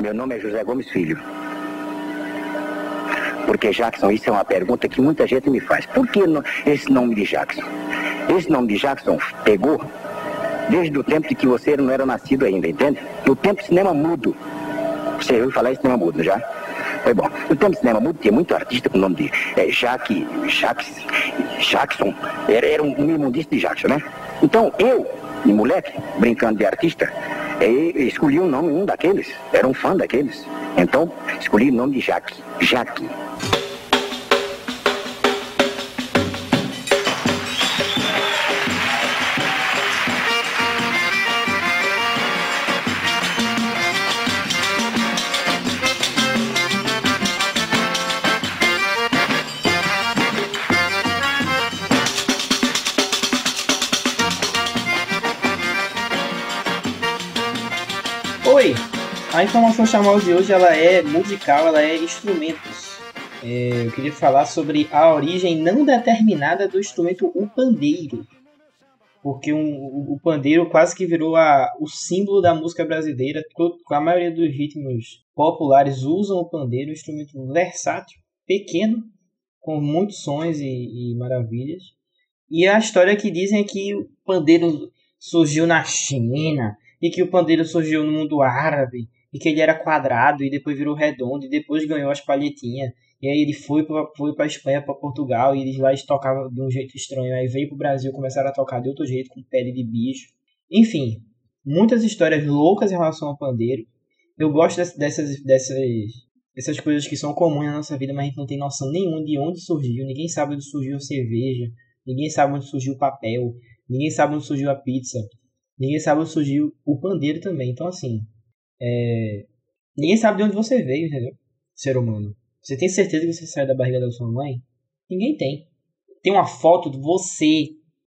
Meu nome é José Gomes Filho. Porque Jackson, isso é uma pergunta que muita gente me faz. Por que esse nome de Jackson? Esse nome de Jackson pegou desde o tempo de que você não era nascido ainda, entende? No tempo de cinema mudo. Você ouviu falar em cinema mudo, já? Foi bom. No tempo de cinema mudo tinha muito artista com o nome de é, Jack, Jacques, Jackson. Era, era um, um imundista de Jackson, né? Então eu, de moleque, brincando de artista, é, escolhi um nome, um daqueles. Era um fã daqueles. Então, escolhi o nome de Jaque. Jaque. A informação chamada de hoje ela é musical, ela é instrumentos. É, eu queria falar sobre a origem não determinada do instrumento o pandeiro. Porque um, o pandeiro quase que virou a, o símbolo da música brasileira. A maioria dos ritmos populares usam o pandeiro, um instrumento versátil, pequeno, com muitos sons e, e maravilhas. E a história que dizem é que o pandeiro surgiu na China e que o pandeiro surgiu no mundo árabe e que ele era quadrado e depois virou redondo e depois ganhou as palhetinhas. E aí ele foi para foi pra Espanha, para Portugal, e eles lá tocavam de um jeito estranho. Aí veio pro Brasil começaram a tocar de outro jeito, com pele de bicho. Enfim, muitas histórias loucas em relação ao pandeiro. Eu gosto dessas, dessas, dessas coisas que são comuns na nossa vida, mas a gente não tem noção nenhuma de onde surgiu. Ninguém sabe onde surgiu a cerveja, ninguém sabe onde surgiu o papel, ninguém sabe onde surgiu a pizza, ninguém sabe onde surgiu o pandeiro também. Então, assim, é... Ninguém sabe de onde você veio, entendeu? Ser humano. Você tem certeza que você saiu da barriga da sua mãe? Ninguém tem. Tem uma foto de você,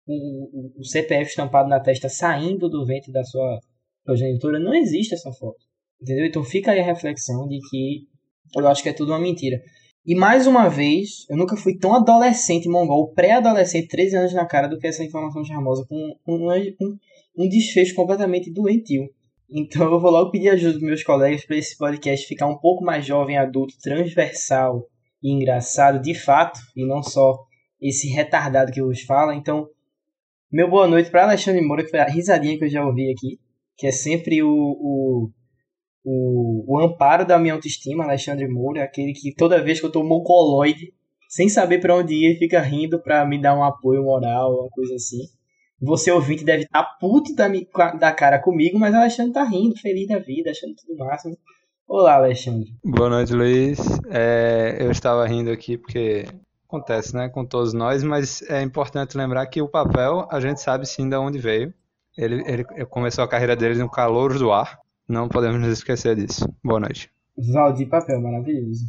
o, o, o CPF estampado na testa, saindo do ventre da sua progenitora. Não existe essa foto. Entendeu? Então fica aí a reflexão de que eu acho que é tudo uma mentira. E mais uma vez, eu nunca fui tão adolescente mongol, pré-adolescente, 13 anos na cara, do que essa informação charmosa, com, com um, um desfecho completamente doentio. Então eu vou logo pedir ajuda dos meus colegas para esse podcast ficar um pouco mais jovem, adulto, transversal e engraçado de fato, e não só esse retardado que vos falo. Então, meu boa noite para Alexandre Moura, que foi a risadinha que eu já ouvi aqui, que é sempre o, o, o, o amparo da minha autoestima, Alexandre Moura, aquele que toda vez que eu tô mongoloide, sem saber para onde ir, fica rindo para me dar um apoio moral, uma coisa assim. Você ouvinte deve estar tá puto da, da cara comigo, mas o Alexandre tá rindo, feliz da vida, achando tudo máximo. Olá, Alexandre. Boa noite, Luiz. É, eu estava rindo aqui porque acontece, né, com todos nós, mas é importante lembrar que o papel, a gente sabe sim de onde veio. Ele, ele começou a carreira dele no calor do ar. Não podemos nos esquecer disso. Boa noite. Valdir Papel, maravilhoso.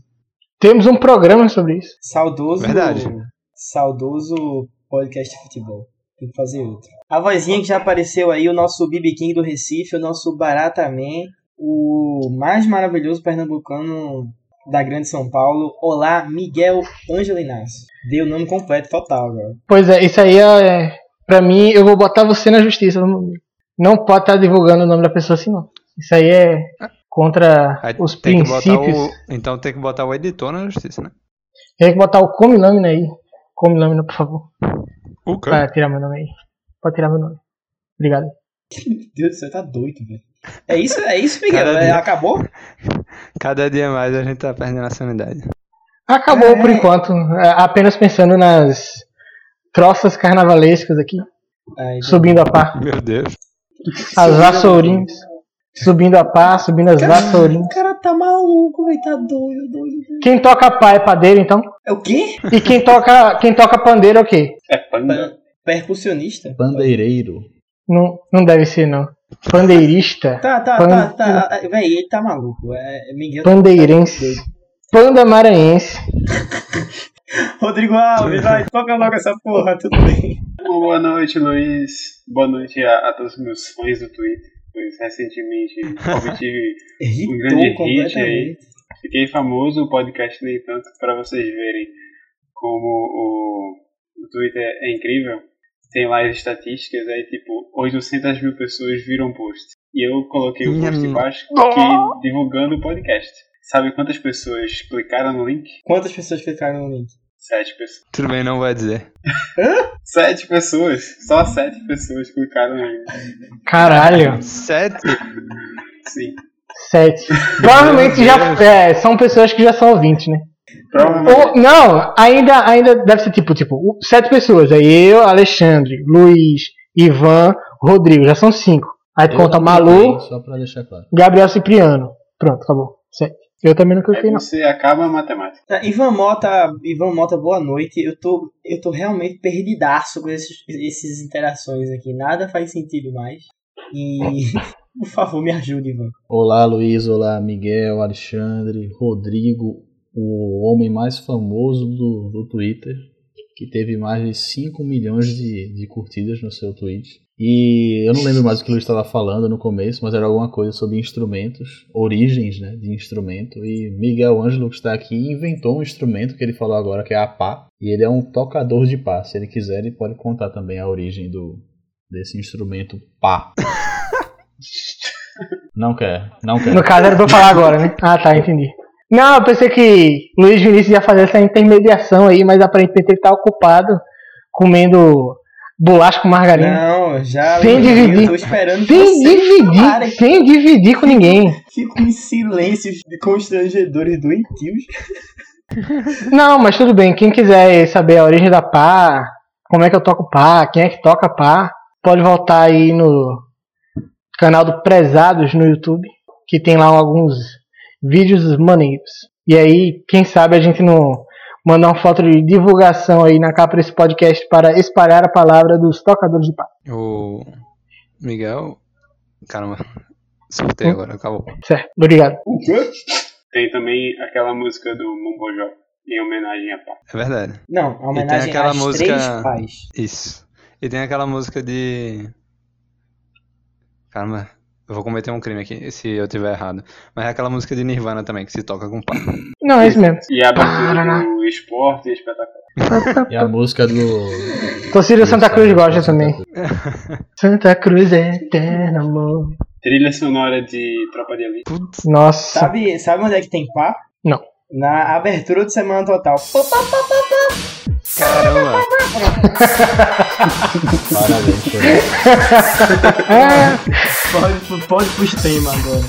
Temos um programa sobre isso. Saudoso. Verdade. Saudoso podcast de futebol. Tem que fazer outro. A vozinha que já apareceu aí, o nosso BB King do Recife, o nosso Barata Man, o mais maravilhoso pernambucano da Grande São Paulo. Olá, Miguel Ângelo Inácio. Deu o nome completo, total agora. Pois é, isso aí é. Pra mim, eu vou botar você na justiça. Não pode estar divulgando o nome da pessoa assim, não. Isso aí é contra aí os princípios. O... Então tem que botar o editor na justiça, né? Tem que botar o come lâmina aí. Come lâmina, por favor. O quê? Pode tirar meu nome aí. Pode tirar meu nome. Obrigado. Meu Deus do céu, tá doido, velho. É isso, é isso, Miguel? É, dia... Acabou? Cada dia mais a gente tá perdendo a sanidade. Acabou é... por enquanto. É, apenas pensando nas troças carnavalescas aqui. Ai, subindo a pá. Meu Deus. As vassourinhas. Subindo a pá, subindo as vassourinhas. O cara tá maluco, velho. Tá doido, doido, doido. Quem toca pá é padeiro, então? É o quê? E quem toca, quem toca pandeiro é o quê? É panda. Percussionista? Pandeireiro. Não, não deve ser, não. Pandeirista. tá, tá, Pan... tá, tá. Véi, ele tá maluco. É, Miguel Pandeirense. Panda maranhense. Rodrigo Alves, vai, toca logo essa porra, tudo bem. Boa noite, Luiz. Boa noite a, a todos os meus fãs do Twitter pois recentemente obtive um grande hit aí. Fiquei famoso, o podcast nem tanto, para vocês verem como o, o Twitter é incrível. tem lá as estatísticas, aí tipo, 800 mil pessoas viram post. E eu coloquei o post embaixo que, divulgando o podcast. Sabe quantas pessoas clicaram no link? Quantas pessoas clicaram no link? Sete pessoas. Tudo bem, não vai dizer. Sete pessoas. Só sete pessoas clicaram no link. Caralho. Sete? Sim. Sete. Provavelmente já é, são pessoas que já são ouvintes, né? Ou, não, ainda, ainda deve ser tipo, tipo, sete pessoas. Aí eu, Alexandre, Luiz, Ivan, Rodrigo, já são cinco. Aí tu conta Malu, só pra deixar claro. Gabriel Cipriano. Pronto, acabou. Sete. Eu também não cliquei, não. você acaba a matemática. Ah, Ivan Mota, Ivan Mota, boa noite. Eu tô, eu tô realmente perdidaço com esses, esses interações aqui. Nada faz sentido mais. E, por favor, me ajude, Ivan. Olá, Luiz. Olá, Miguel, Alexandre, Rodrigo, o homem mais famoso do, do Twitter, que teve mais de 5 milhões de, de curtidas no seu tweet. E eu não lembro mais o que o Luiz estava falando no começo, mas era alguma coisa sobre instrumentos, origens né, de instrumento. E Miguel Ângelo, que está aqui, inventou um instrumento que ele falou agora, que é a pá. E ele é um tocador de pá. Se ele quiser, ele pode contar também a origem do, desse instrumento pá. Não quer, não quer. No caso era pra eu falar agora, né? Ah, tá, entendi. Não, eu pensei que Luiz Vinícius ia fazer essa intermediação aí, mas aparentemente ele tá ocupado comendo bolacha com margarina. Não, já. Sem eu dividir. tô esperando sem dividir, falarem. sem dividir com ninguém. Fico em silêncios constrangedores doentios. Não, mas tudo bem. Quem quiser saber a origem da pá, como é que eu toco pá, quem é que toca pá, pode voltar aí no canal do Prezados no YouTube, que tem lá alguns vídeos maneiros. E aí, quem sabe a gente não manda uma foto de divulgação aí na capa desse podcast para espalhar a palavra dos tocadores de pá. O Miguel. Caramba, surtei Hum? agora, acabou. Certo, obrigado. O quê? Tem também aquela música do Mumbojó, em homenagem a pá. É verdade. Não, a homenagem aquela às música- três pais. Isso. E tem aquela música de. Caramba, eu vou cometer um crime aqui se eu tiver errado. Mas é aquela música de Nirvana também, que se toca com pá. Não, é isso mesmo. E a abertura Paraná. do esporte é espetacular. E a música do. Torcida Santa Cruz gosta também. Santa Cruz é eterna, amor. Trilha sonora de Tropa de Elite. Putz, Nossa. Sabe, sabe onde é que tem pá? Não. Na abertura do Semana Total. Pô, pá, pá, pá, pá. Caramba! Parabéns. É, Pode, pode pros temas agora.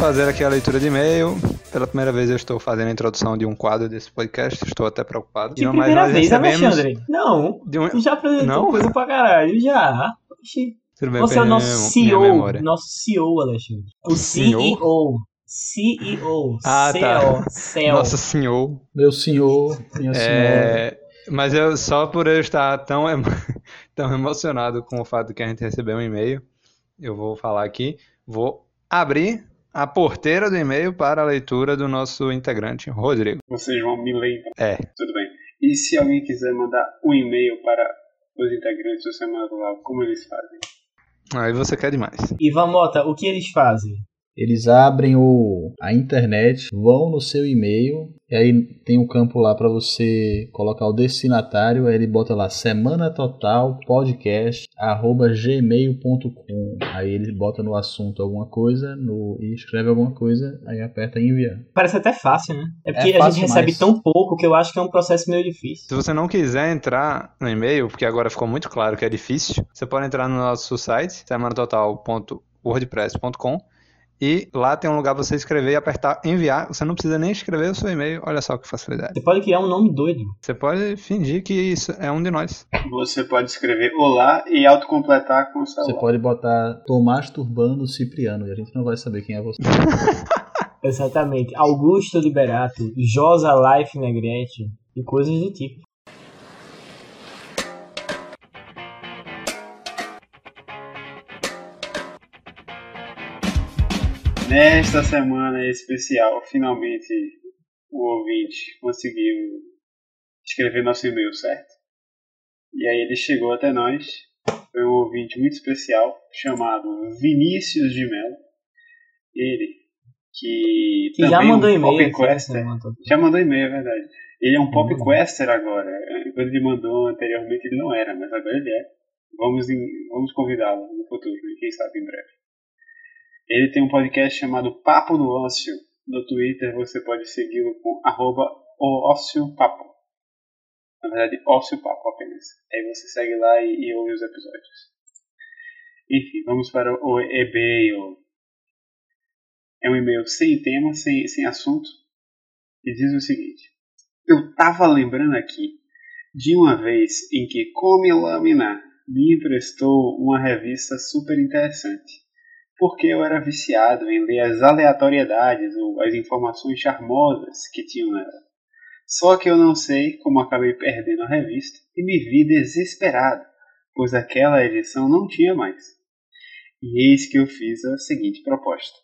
Fazer aqui a leitura de e-mail. Pela primeira vez eu estou fazendo a introdução de um quadro desse podcast, estou até preocupado. Que Não, primeira nós vez, recebemos Alexandre? Não. de um- Tu já apresentou Não? coisa pra caralho, já. Oxi. Tudo bem, Você é o nosso CEO. Nosso CEO, Alexandre. O Senhor? CEO. CEO. Ah, tá. CEO. CEO. Nossa senhor. Meu senhor, minha senhora. É, mas eu só por eu estar tão, emo- tão emocionado com o fato de que a gente recebeu um e-mail, eu vou falar aqui, vou abrir a porteira do e-mail para a leitura do nosso integrante, Rodrigo. Vocês vão me lembrar. É, Tudo bem. E se alguém quiser mandar um e-mail para os integrantes do Semana Rural, como eles fazem? aí você quer demais. Ivan Mota, o que eles fazem? Eles abrem o, a internet, vão no seu e-mail, e aí tem um campo lá para você colocar o destinatário, aí ele bota lá semana total podcast arroba gmail.com. Aí ele bota no assunto alguma coisa no, e escreve alguma coisa, aí aperta enviar. Parece até fácil, né? É porque É a gente recebe tão pouco que eu acho que é um processo meio difícil. Se você não quiser entrar no e-mail, porque agora ficou muito claro que é difícil, você pode entrar no nosso site, semanatotal.wordpress.com e lá tem um lugar pra você escrever e apertar enviar. Você não precisa nem escrever o seu e-mail, olha só que facilidade. Você pode criar um nome doido. Você pode fingir que isso é um de nós. Você pode escrever olá e autocompletar com o Você celular. pode botar Tomás Turbano Cipriano, e a gente não vai saber quem é você. Exatamente. Augusto Liberato, Josa Life Negrete e coisas do tipo. Nesta semana especial, finalmente o ouvinte conseguiu escrever nosso e-mail, certo? E aí ele chegou até nós. Foi um ouvinte muito especial chamado Vinícius de Mello. Ele que, que já mandou um e-mail. Quester, já mandou e-mail, é verdade. Ele é um pop quester agora. Quando ele mandou anteriormente ele não era, mas agora ele é. Vamos, vamos convidá-lo no futuro, quem sabe em breve. Ele tem um podcast chamado Papo do Ócio. No Twitter você pode segui-lo com arroba Papo. Na verdade, Ócio Papo apenas. Aí você segue lá e, e ouve os episódios. Enfim, vamos para o e-mail. É um e-mail sem tema, sem, sem assunto. E diz o seguinte. Eu tava lembrando aqui de uma vez em que Come Lâmina me emprestou uma revista super interessante porque eu era viciado em ler as aleatoriedades ou as informações charmosas que tinham nela. Só que eu não sei como acabei perdendo a revista e me vi desesperado, pois aquela edição não tinha mais. E eis que eu fiz a seguinte proposta.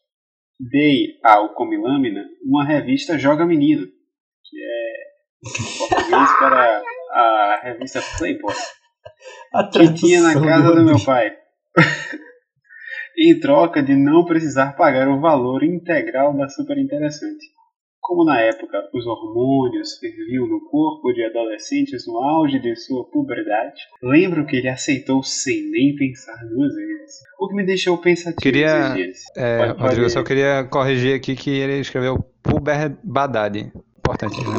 Dei ao Comilâmina uma revista Joga Menino, que é português para a revista Playboy, que tinha na casa do meu pai. Em troca de não precisar pagar o valor integral da super interessante. Como na época os hormônios ferviam no corpo de adolescentes no auge de sua puberdade, lembro que ele aceitou sem nem pensar duas vezes. O que me deixou pensativo queria, é, pode, Rodrigo, eu só queria corrigir aqui que ele escreveu puberdade. Importante, né?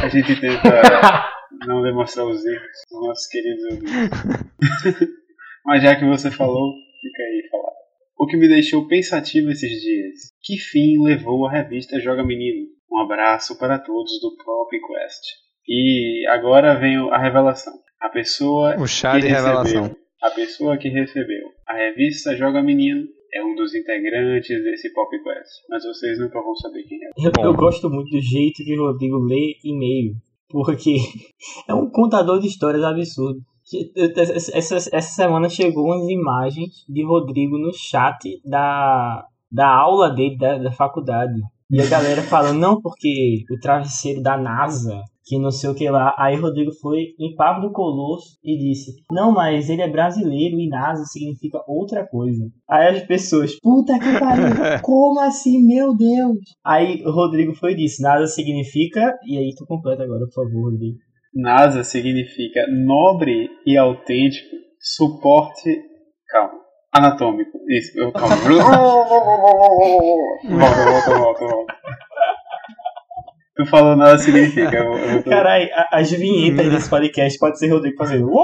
A gente tenta não demonstrar os erros dos nossos queridos ouvintes. Mas já que você falou, fica aí falar. O que me deixou pensativo esses dias. Que fim levou a revista Joga Menino? Um abraço para todos do Pop Quest. E agora vem a revelação. A pessoa o chá de recebeu, revelação. A pessoa que recebeu a revista Joga Menino é um dos integrantes desse Pop Quest, mas vocês nunca vão saber quem é. Eu, eu gosto muito do jeito que o Rodrigo lê e-mail, porque é um contador de histórias absurdo. Essa, essa semana chegou umas imagens de Rodrigo no chat da, da aula dele da, da faculdade. E a galera falando, não, porque o travesseiro da NASA, que não sei o que lá. Aí Rodrigo foi em Papo do Colosso e disse, não, mas ele é brasileiro e NASA significa outra coisa. Aí as pessoas, puta que pariu, como assim, meu Deus? Aí o Rodrigo foi e disse, NASA significa, e aí tu completa agora, por favor, Rodrigo. NASA significa nobre e autêntico suporte. Calma. Anatômico. Isso, eu, calma. volta, volta, volta, volta. Tu falou nada significa. Eu, eu tô... Caralho, as vinhetas desse podcast pode ser Rodrigo fazendo.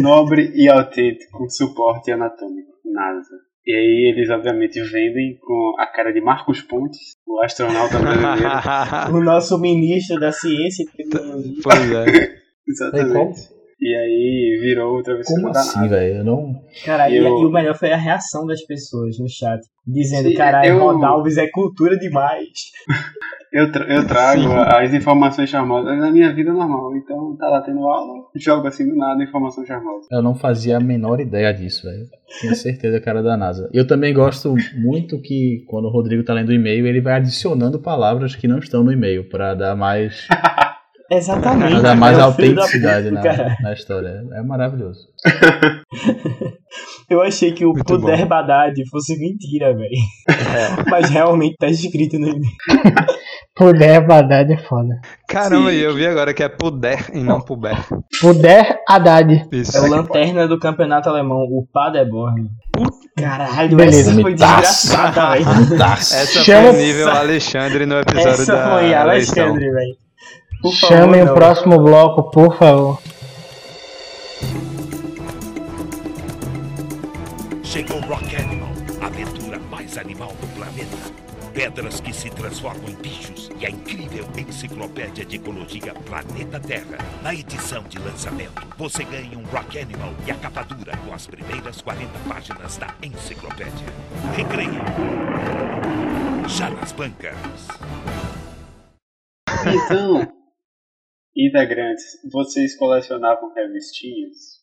Nobre e autêntico suporte anatômico. NASA. E aí eles obviamente vendem com a cara de Marcos Pontes, o astronauta brasileiro. o nosso ministro da ciência e tecnologia. Pois é. Exatamente. E aí virou o travesseiro Como assim, velho? não. Cara, eu... e, o melhor foi a reação das pessoas no chat. Dizendo, caralho, eu... Ronalves é cultura demais. Eu, tra eu trago Sim. as informações charmosas da minha vida normal. Então tá lá tendo aula, jogo assim do nada informação charmosa. Eu não fazia a menor ideia disso, velho. Tinha certeza que era da NASA. Eu também gosto muito que quando o Rodrigo tá lendo o e-mail, ele vai adicionando palavras que não estão no e-mail para dar mais. Exatamente. Pra dar mais é autenticidade na, na história. É maravilhoso. Eu achei que o Muito Poder bom. Fosse mentira, velho. É. Mas realmente tá escrito no e-mail. Puder Haddad é foda. Caramba, Sim. eu vi agora que é Puder e não Puber. Puder Haddad. Isso. É o lanterna do campeonato alemão, o Paderborn. Caralho, Beleza, essa foi desgraçada, velho. Essa Chama... foi nível Alexandre no episódio essa da Essa foi Alexandre, velho. Chamem o próximo bloco, por favor. Chegou Rock Animal, aventura mais animal pedras que se transformam em bichos e a incrível enciclopédia de ecologia Planeta Terra. Na edição de lançamento, você ganha um Rock Animal e a capa dura com as primeiras 40 páginas da enciclopédia. Recreio. Já nas bancas. Então, integrantes, vocês colecionavam revistinhas?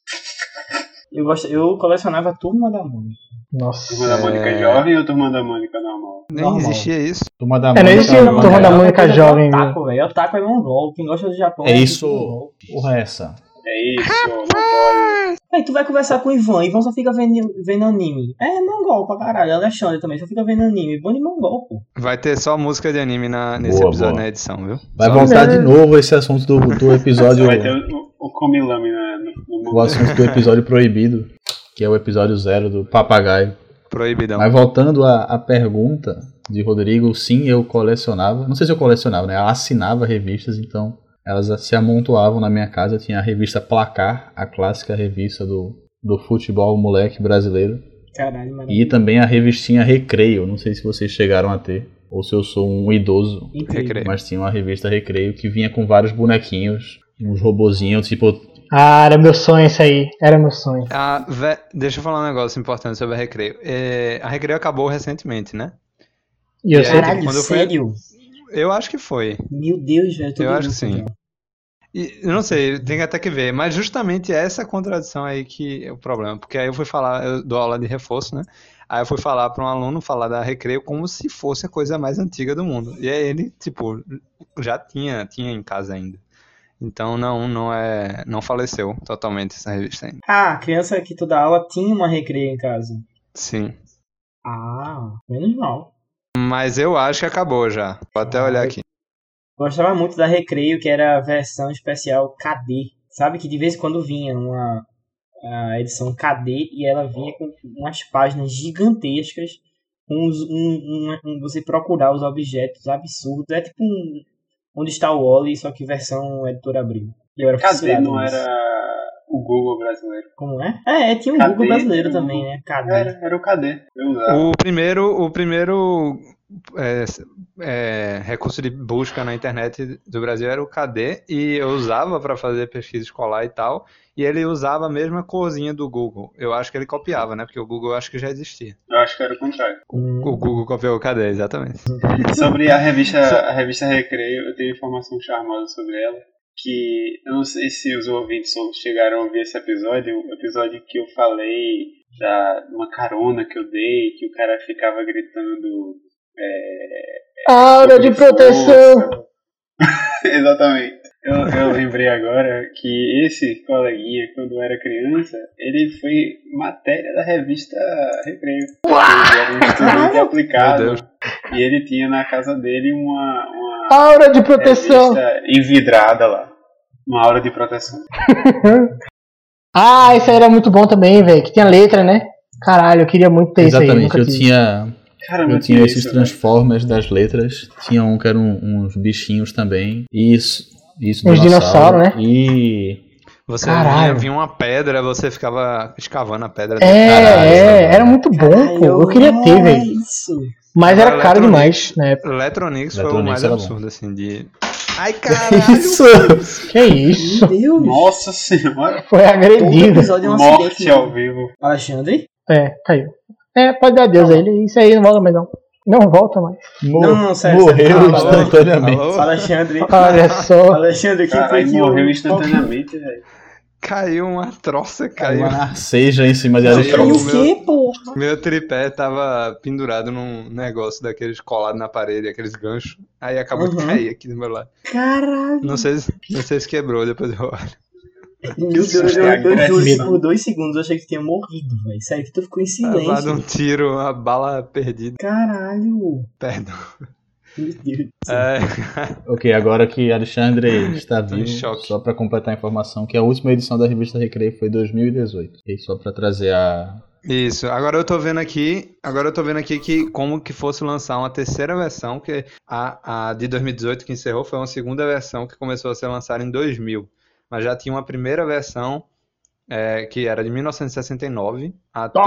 Eu, gosto, eu colecionava a Turma da Mônica. Nossa. Turma da Mônica É. Jovem ou Turma da Mônica normal? Nem Normal. existia isso. Turma da É, não Mônica, existe mano, Turma da é- Mônica jovem, Otaku, velho. Otaku é mongol. Quem gosta do Japão É tudo isso. Porra, é essa. É isso, não pode. Aí tu vai conversar com o Ivan. Ivan só fica vendo, vendo anime. É mongol pra caralho. Alexandre também só fica vendo anime. Bom de mongol, pô. Vai ter só música de anime na, nesse Boa, episódio boa. na edição, viu? Vai Só- voltar de novo esse assunto do, do episódio. Vai ter o, o Komilame na- no, no O assunto do episódio proibido, que é o episódio zero do papagaio. Proibidão. Mas voltando à, à pergunta de Rodrigo, sim, eu colecionava. Não sei se eu colecionava, né? Eu assinava revistas, então elas se amontoavam na minha casa. Tinha a revista Placar, a clássica revista do, do futebol moleque brasileiro. Caralho, mano. E também a revistinha Recreio. Não sei se vocês chegaram a ter, ou se eu sou um idoso. Recreio. Mas tinha uma revista Recreio que vinha com vários bonequinhos, uns robozinhos, tipo. Ah, era meu sonho isso aí. Era meu sonho. Ah, vé- Deixa eu falar um negócio importante sobre a Recreio. É, A Recreio acabou recentemente, né? E eu E sei. Caralho, quando eu fui- sério? Eu acho que foi. Meu Deus, velho. Eu acho que sim. cara. E, eu não sei, tem até que ver, mas justamente essa contradição aí que é o problema, porque aí eu fui falar, eu dou aula de reforço, né? Aí eu fui falar para um aluno falar da Recreio como se fosse a coisa mais antiga do mundo. E aí ele, tipo, já tinha, tinha em casa ainda. Então não, não é, não faleceu totalmente essa revista ainda. Ah, a criança que tu dá aula tinha uma recreio em casa. Sim. Ah, menos mal. Mas eu acho que acabou já. Vou até olhar aqui. Gostava muito da Recreio, que era a versão especial KD. Sabe que de vez em quando vinha uma a edição KD e ela vinha com umas páginas gigantescas. Com um, um- um- você procurar os objetos absurdos. É tipo um. Onde está o Wally, só que versão editora Abril. E Eu era Cadê? Não nisso. era o Google brasileiro. Como é? É, é, tinha um KD, Google brasileiro também, né? KD. Era, era o usava. O primeiro, o primeiro é, é, recurso de busca na internet do Brasil era o KD e eu usava para fazer pesquisa escolar e tal. E ele usava a mesma corzinha do Google. Eu acho que ele copiava, né? Porque o Google eu acho que já existia. Eu acho que era o contrário. Hum, O Google copiou o KD, exatamente. Sobre a revista, a revista Recreio, eu tenho informação charmosa sobre ela. Que eu não sei se os ouvintes chegaram a ouvir esse episódio, o episódio que eu falei da uma carona que eu dei, que o cara ficava gritando. É, Aura de proteção. Exatamente. Eu, eu lembrei agora que esse coleguinha, quando era criança, ele foi matéria da revista Recreio. Ele era um aplicado. E ele tinha na casa dele uma, uma Aura de proteção. revista envidrada lá. Uma aura de proteção. Ah, isso aí era muito bom também, velho. Que tinha letra, né? Caralho, eu queria muito ter isso aí. Exatamente, nunca eu tinha, Caramba, eu tinha esses isso, Transformers das letras. Tinha um que eram uns bichinhos também. Isso, isso Uns dinossauro, dinossauro, né? E Você Caralho. vinha, vinha uma pedra, você ficava escavando a pedra. É, Caralho, é, mano. era muito bom, pô. Eu queria ter, velho. Isso. Mas era Agora, caro demais na época. Electronics foi o mais era bom. absurdo, assim, de. Ai, caralho! isso! Que isso? Meu Deus. Nossa senhora, Foi agredido. episódio é um morte acidente. ao vivo. Alexandre? É, caiu. É, pode dar adeus a ele. Isso aí não volta mais não. Não volta mais. Mo- Não, não, sério, morreu sério. Instantaneamente. Alô? Alexandre. Olha só. Alexandre, quem foi que morreu instantaneamente, velho. Caiu uma troça, Caiu narceja em cima de Caiu. Caiu Alexandre. o quê, porra? Meu tripé tava pendurado num negócio daqueles colados na parede, aqueles ganchos. Aí acabou de Uhum. cair aqui do meu lado. Caralho. Não sei, se- não sei se quebrou, depois eu olho. Meu Deus, eu, Susto, eu, eu juro que por dois segundos eu achei que tu tinha morrido, velho. Sério que tu ficou em Levado um silêncio. tiro, uma bala perdida. Caralho. Perdão. Meu Deus. É, Ok, agora que Alexandre está vivo, só para completar a informação, que a última edição da revista Recreio foi 2018. E só para trazer a. Isso, agora eu tô vendo aqui, agora eu tô vendo aqui que como que fosse lançar uma terceira versão, que a, a de 2018 que encerrou foi uma segunda versão que começou a ser lançada em 2000, mas já tinha uma primeira versão é, que era de 1969 até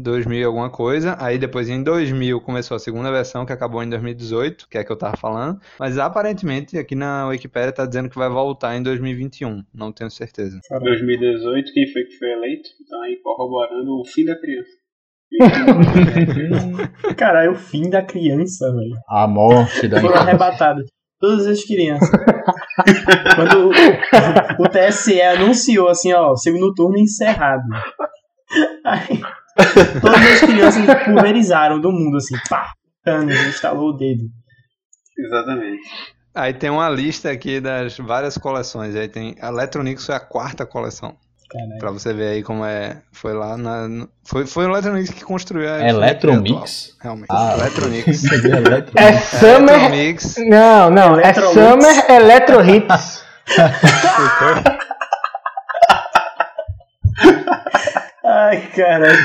2000 e alguma coisa, aí depois em 2000 começou a segunda versão que acabou em 2018, que é que eu tava falando, mas aparentemente aqui na Wikipedia tá dizendo que vai voltar em 2021, não tenho certeza. 2018, quem foi que foi eleito? Tá aí corroborando o fim da criança. Caralho, é o fim da criança, velho. A morte da Foram arrebatadas. Todas as crianças. Quando o, o TSE anunciou assim, ó, segundo turno encerrado. Aí, todas as crianças pulverizaram do mundo, assim, pá, Thanos instalou o dedo. Exatamente. Aí tem uma lista aqui das várias coleções. Aí tem a Electronics foi a quarta coleção. Caralho. Pra você ver aí como é. Foi lá na. Foi, foi o Electronics que construiu a. Electromix? Realmente. Ah, Electronics. Electromix. É Summer. Electromix. Não, não, é. Summer Electro Hits. Ai, caralho.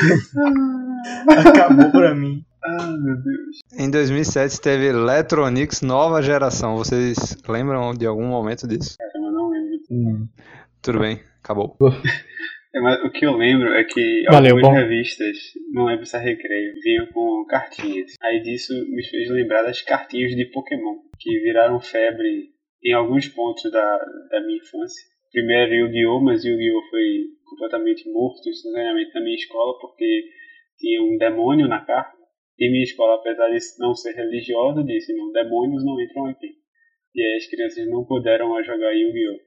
Acabou pra mim. Ah, meu Deus. Em 2007 teve Electronics nova geração. Vocês lembram de algum momento disso? Mas não lembro. Hum. Tudo bem, acabou. É, mas o que eu lembro é que Valeu, algumas bom. revistas, não lembro se é Recreio, vinham com cartinhas. Aí disso me fez lembrar das cartinhas de Pokémon, que viraram febre em alguns pontos da, da minha infância. Primeiro Yu-Gi-Oh!, mas Yu-Gi-Oh! foi completamente morto instantaneamente na minha escola, porque tinha um demônio na carta. E minha escola, apesar de não ser religiosa, disse, não, demônios não entram aqui. E aí as crianças não puderam jogar Yu-Gi-Oh!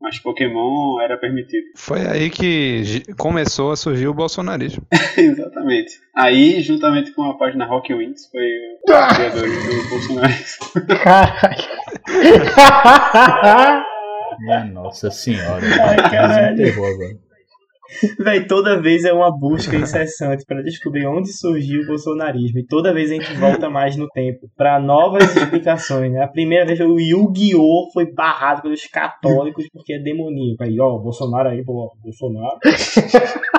Mas Pokémon era permitido. Foi aí que começou a surgir o bolsonarismo. Exatamente. Aí, juntamente com a página Rock Wins, foi o criador do Bolsonaro. Caralho. Minha nossa senhora. Desenterrou agora. Véi, toda vez é uma busca incessante pra descobrir onde surgiu o bolsonarismo. E toda vez a gente volta mais no tempo pra novas explicações, né? A primeira vez o Yu-Gi-Oh! foi barrado pelos católicos porque é demoníaco. Aí, ó, Bolsonaro aí, pô, Bolsonaro.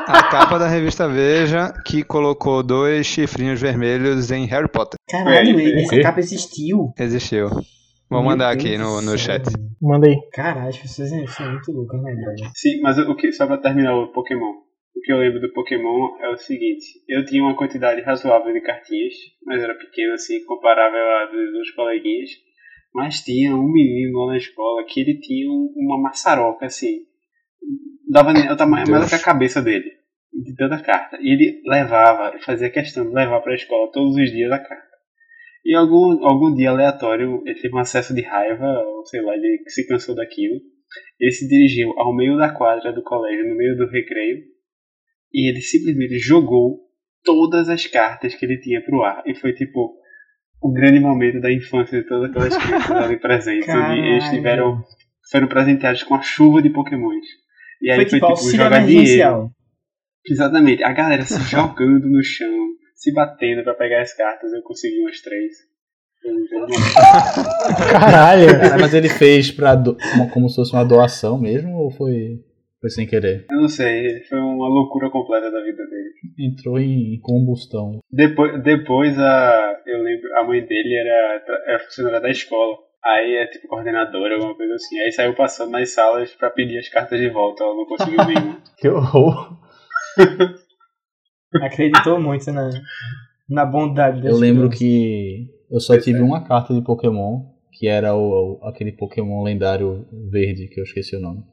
A capa da revista Veja que colocou dois chifrinhos vermelhos em Harry Potter. Caralho, essa capa existiu. Existiu. Vou Meu mandar Deus aqui no, no chat. Manda aí. Caralho, as pessoas são muito loucas, né, brother? Sim, mas o que, só pra terminar o Pokémon. O que eu lembro do Pokémon é o seguinte: eu tinha uma quantidade razoável de cartinhas, mas era pequena assim, comparável a dos outros coleguinhas. Mas tinha um menino lá na escola que ele tinha um- uma maçaroca assim, dava o tamanho mais do que a cabeça dele, de tanta carta. E ele levava, fazia questão de levar pra escola todos os dias a carta. E algum, algum dia aleatório ele teve um acesso de raiva, ou sei lá, ele se cansou daquilo. Ele se dirigiu ao meio da quadra do colégio, no meio do recreio, e ele simplesmente jogou todas as cartas que ele tinha pro ar. E foi tipo o grande momento da infância de todas aquelas crianças ali presentes, onde eles tiveram, foram presenteados com a chuva de pokémons. E aí Foi foi, tipo tipo, jogar dinheiro. Exatamente. A galera se jogando no chão, se batendo pra pegar as cartas. Eu consegui umas três. Caralho. Cara, mas ele fez pra do... como, como se fosse uma doação mesmo ou foi, foi sem querer? Eu não sei, foi uma loucura completa da vida dele. Entrou em combustão. Depois, depois a, eu lembro, a mãe dele era, era funcionária da escola. Aí é tipo coordenadora, alguma coisa assim. Aí saiu passando nas salas pra pedir as cartas de volta. Ela não conseguiu nenhuma. Que horror. Acreditou muito na, na bondade das Eu lembro que eu só tive uma carta de Pokémon, que era o, o- aquele Pokémon lendário verde, que eu esqueci o nome.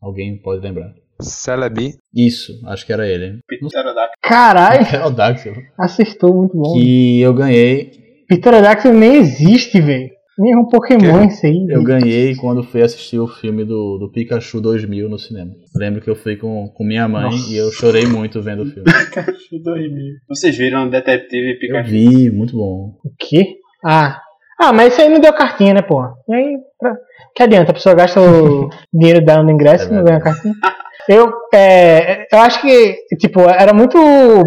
Alguém pode lembrar. Celebi. Isso, acho que era ele. Pterodactyl. Caralho. Pterodáctilo. Acertou muito bom. Que eu ganhei. Pterodáctilo nem existe, velho. Um Pokémon isso aí. Eu ganhei quando fui assistir o filme do, do Pikachu 2000 no cinema. Lembro que eu fui com, com minha mãe Nossa. e eu chorei muito vendo o filme. Pikachu 2000. Vocês viram Detetive Eu Pikachu? vi, muito bom. O quê? Ah. Ah, mas isso aí não deu cartinha, né, porra? E aí, pra... que adianta? A pessoa gasta o dinheiro dela no ingresso É e não ganha cartinha. Eu, é, eu acho que, tipo, era muito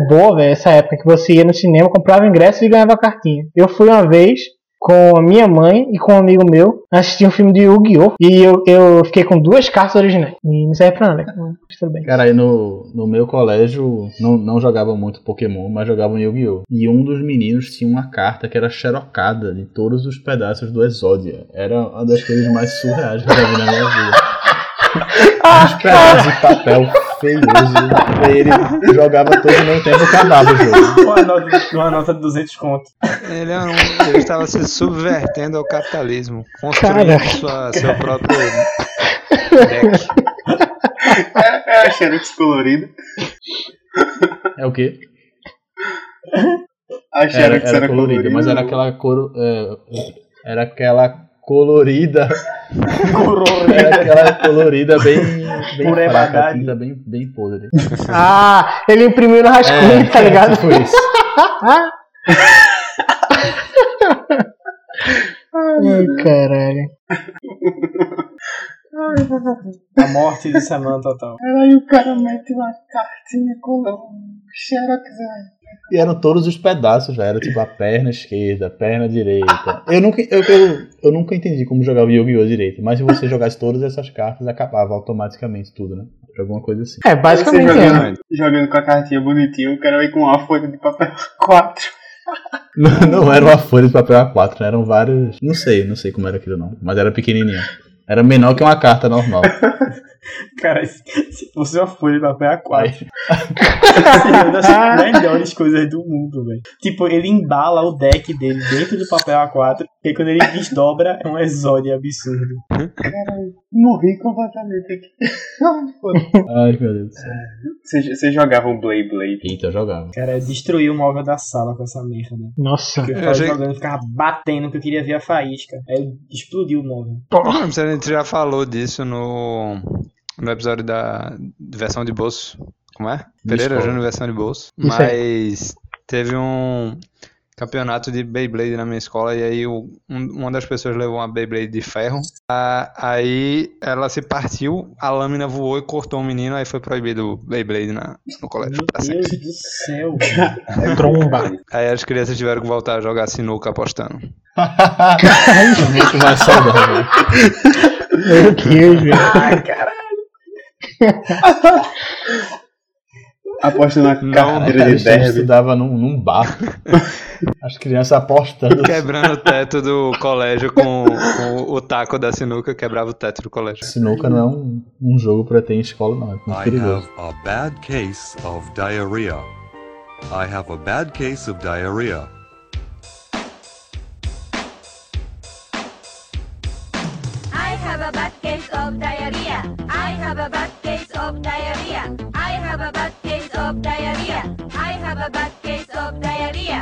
boa, velho, essa época que você ia no cinema, comprava ingresso e ganhava cartinha. Eu fui uma vez com a minha mãe e com um amigo meu assistir um filme de Yu-Gi-Oh! E eu, eu fiquei com duas cartas originais. E não serve pra nada, mas tudo bem. Cara, aí no, no meu colégio não, não jogava muito Pokémon, mas jogava Yu-Gi-Oh! E um dos meninos tinha uma carta que era xerocada de todos os pedaços do Exódia. Era uma das coisas mais surreais que eu já vi na minha vida. Uns pedaços de papel feioso. Aí ele jogava todo ao mesmo tempo acabava o jogo. Uma nota, uma nota de 200 conto. Ele, era um- ele estava se subvertendo ao capitalismo, construindo Cara. sua, seu próprio deck. É, é a Xerox colorida. É o quê? A Era, Xerox era colorida, mas era aquela cor. é, era aquela colorida. Era aquela colorida bem, bem fraca, Bagdadi. tinta bem, bem podre. Ah, ele imprimiu no rascunho, tá ligado? Tipo isso. Ai, caralho. A morte de Samantha total. Aí o cara mete uma cartinha com um xerox, velho. E eram todos os pedaços, já era tipo a perna esquerda, a perna direita. Eu nunca, eu, eu, eu nunca entendi como jogava Yu-Gi-Oh! direito, mas se você jogasse todas essas cartas, acabava automaticamente tudo, né? Alguma coisa assim. É, basicamente Você é. jogando, jogando com a cartinha bonitinha, o cara vai com uma folha de papel 4. Não, não era uma folha de papel A4, né? eram vários. Não sei, não sei como era aquilo não, mas era pequenininho. Era menor que uma carta normal. Cara, se se fosse uma folha de papel A4, Aí, seria uma das melhores coisas do mundo, velho. Tipo, ele embala o deck dele dentro do papel A4, e quando ele desdobra, é um exódio absurdo. Morri completamente aqui. Ai, meu Deus do céu. Você, você jogava um Blade Blade. Eita, eu jogava. Cara, eu destruí o móvel da sala com essa merda. Nossa. Porque eu Eu ficava achei- jogando, ficava batendo, que eu queria ver a faísca. Aí eu explodi o móvel. Se a gente já falou disso no, no episódio da versão de bolso. Como é? Pereira. Júnior versão de bolso. Isso Mas teve um campeonato de Beyblade na minha escola e aí o- um- uma das pessoas levou uma Beyblade de ferro. Ah, aí ela se partiu, a lâmina voou e cortou o menino, aí foi proibido o Beyblade na, no colégio Meu Deus sempre. do céu, velho. Tromba. Aí as crianças tiveram que voltar a jogar sinuca apostando. Muito mais saudável. Meu Deus, velho. Ai, cara. Aposta na Não, carteira Cara, de derby. estudava num, num bar. As crianças apostando. Quebrando o teto do colégio com, com o taco da sinuca, quebrava o teto do colégio. Sinuca não é um, um jogo pra ter em escola, não. É muito I perigoso. have a bad case of diarrhea. I have a bad case of diarrhea. I have a bad case of diarrhea. of diarrhea. I have a bad case of diarrhea.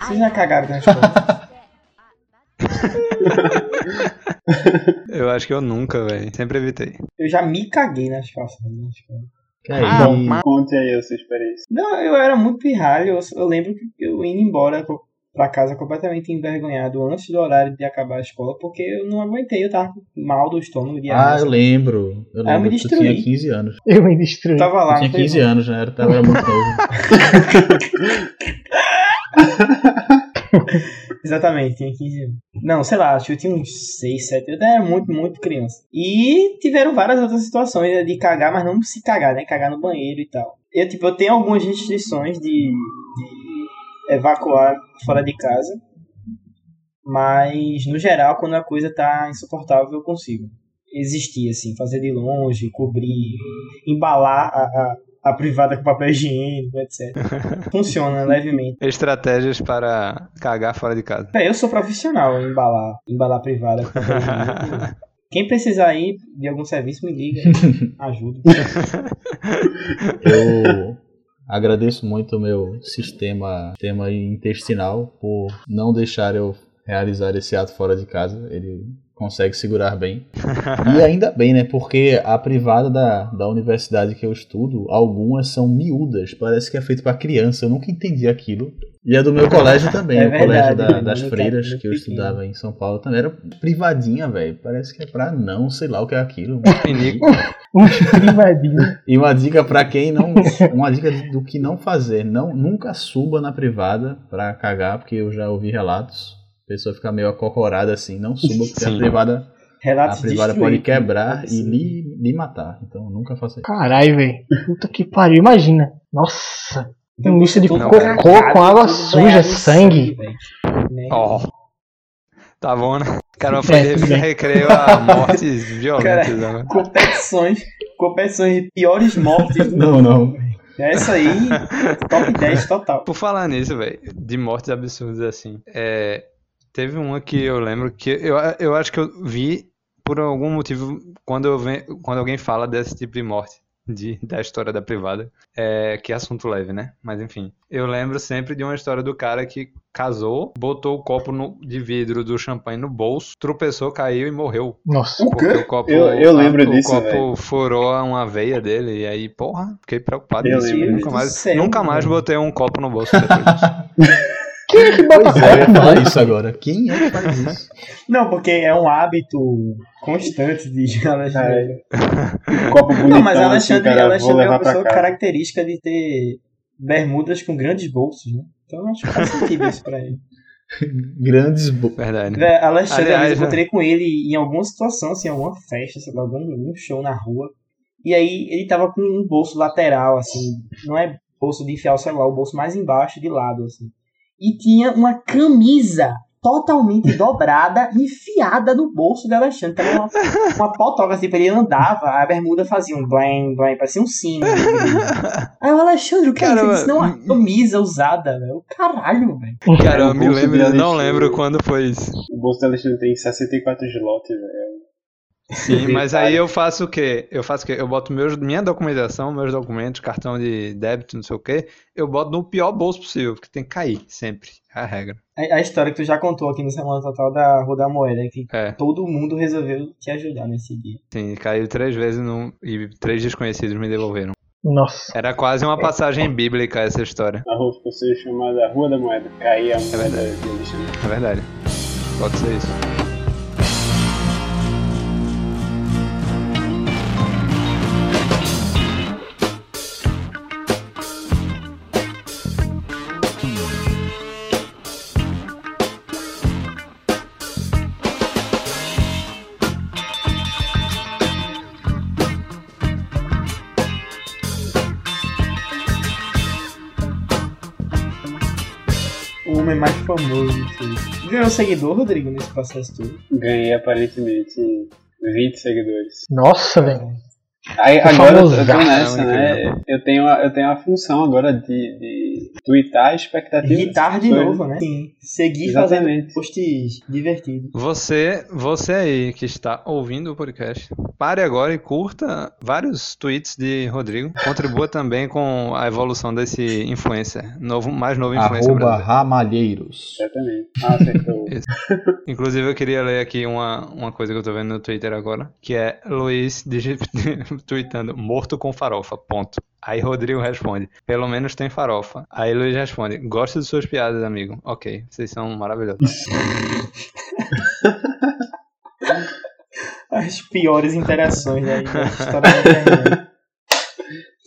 Vocês já cagaram na escola? Né? eu acho que eu nunca, velho. Sempre evitei. Eu já me caguei nas calças então, conte aí a sua experiência. Não, eu era muito pirralho. Eu, eu lembro que eu indo embora, pra casa completamente envergonhado antes do horário de acabar a escola, porque eu não aguentei, eu tava mal do estômago de Ah, eu lembro. Eu Ah, eu me lembro destruí. tinha 15 anos. Eu me destruí. Eu tava lá, Eu tinha não foi 15 mal. anos, né? Eu tava era muito novo. Exatamente, tinha 15 anos. Não, sei lá, acho que eu tinha uns 6, 7, eu era muito, muito criança. E tiveram várias outras situações né, de cagar, mas não se cagar, né? Cagar no banheiro e tal. Eu, tipo, eu tenho algumas restrições de, de evacuar fora de casa. Mas, no geral, quando a coisa tá insuportável, eu consigo existir, assim, fazer de longe, cobrir, embalar a, a, a privada com papel higiênico, etc. Funciona levemente. Estratégias para cagar fora de casa. É, eu sou profissional em embalar, embalar privada. com papel higiênico. Quem precisar aí de algum serviço, me liga. Ajuda. Eu agradeço muito o meu sistema, sistema intestinal por não deixar eu realizar esse ato fora de casa. Ele consegue segurar bem. E ainda bem, né? Porque a privada da, da universidade que eu estudo, algumas são miúdas. Parece que é feito para criança. Eu nunca entendi aquilo. E a do meu colégio também. É o colégio da- né? das freiras que eu estudava em São Paulo também era privadinha, velho. Parece que é pra não, sei lá o que é aquilo. Pinico. Privadinho. E uma dica pra quem não. Uma dica do que não fazer. Não, nunca suba na privada pra cagar, porque eu já ouvi relatos. A pessoa fica meio acocorada assim. Não suba, porque a Sim. privada, a Relatos privada destruídos. pode quebrar e lhe, lhe matar. Então nunca faça isso. Caralho, velho. Puta que pariu. Imagina. Nossa. Um misto de cocô com água suja, sangue. Né? Ó. Tá bom, né? Cara, foi É, recreio a mortes violentas agora. Competições, competições de piores mortes do Não, mundo. não. Essa aí, top 10 total. Por falar nisso, velho, de mortes absurdas assim, é, teve uma que eu lembro que eu, eu acho que eu vi por algum motivo quando, eu ve, quando alguém fala desse tipo de morte de, da história da privada, é, que é assunto leve, né? Mas enfim, eu lembro sempre de uma história do cara que casou, botou o copo no- de vidro do champanhe no bolso, tropeçou, caiu e morreu. Nossa. O quê? o copo, Eu- eu lembro o disso, copo velho. furou uma veia dele e aí, porra, fiquei preocupado. Eu lembro Nunca disso. mais, Céu, nunca mais botei um copo no bolso depois disso. Quem é que bota Pois é, falar isso agora. Quem é que faz isso? Não, porque é um hábito constante de Alexandre. Um copo bonitão, Não, mas assim, Alexandre, cara, vou Alexandre é uma pessoa característica de ter bermudas com grandes bolsos, né? Então acho que faz sentido isso pra ele. Grandes. Bo... Verdade. Vé, Alexandre, Aliás, eu né? encontrei com ele em alguma situação, assim, alguma festa, sei lá, algum, algum show na rua. E aí ele tava com um bolso lateral, assim, não é bolso de enfiar o celular, o bolso mais embaixo, de lado, assim. E tinha uma camisa totalmente dobrada, enfiada no bolso de Alexandre. Então, uma, uma potoca, assim, ele andava, a bermuda fazia um blam, blam, parecia um sino. Aí o Alexandre, o que é isso? Não, uma camisa usada, velho. Caralho, velho. Cara, eu me lembro, não lembro quando foi isso. O bolso da Alexandre tem 64 slots, velho. Sim, mas aí eu faço o quê? Eu faço o quê? Eu boto meus, minha documentação, meus documentos, cartão de débito, não sei o quê, eu boto no pior bolso possível, porque tem que cair, sempre. É a regra. A, a história que tu já contou aqui no Semana Total da Rua da Moeda, que É. todo mundo resolveu te ajudar nesse dia. Sim, caiu três vezes num, e três desconhecidos me devolveram. Nossa. Era quase uma passagem bíblica essa história. A rua ficou sendo chamada Rua da Moeda. Caía a moeda verdade. de Alexandre. É verdade. Pode ser isso. O homem mais famoso. Ganhou seguidor, Rodrigo, nesse processo todo. Ganhei aparentemente 20 seguidores. Nossa, velho. Aí, Tô agora eu tô nessa, né, né? Eu tenho, a, eu tenho a função agora de, de tweetar a expectativa. Irritar de novo, né? Sim. Seguir Exatamente. fazendo posts divertidos. Você, você aí que está ouvindo o podcast, pare agora e curta vários tweets de Rodrigo. Contribua também com a evolução desse influencer, novo, mais novo influencer Arroba brasileiro. Ramalheiros. Exatamente. Ah, acertou. Inclusive, eu queria ler aqui uma, uma coisa que eu tô vendo no Twitter agora, que é Luiz tweetando morto com farofa, ponto. Aí Rodrigo responde, pelo menos tem farofa. Aí Luiz responde, gosto de suas piadas, amigo. Ok, vocês são maravilhosos. As piores interações da história da internet.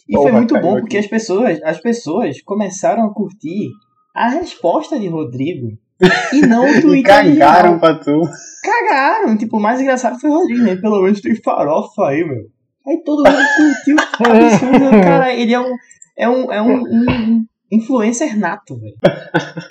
E foi muito bom aqui. porque as pessoas, as pessoas começaram a curtir a resposta de Rodrigo e não o E tweet cagaram original. pra tu. Cagaram. Tipo, o mais engraçado foi o Rodrigo, né? Pelo menos tem farofa aí, meu. Aí todo mundo curtiu. Absurdo. Cara, ele é um, é um, é um, um influencer nato, velho.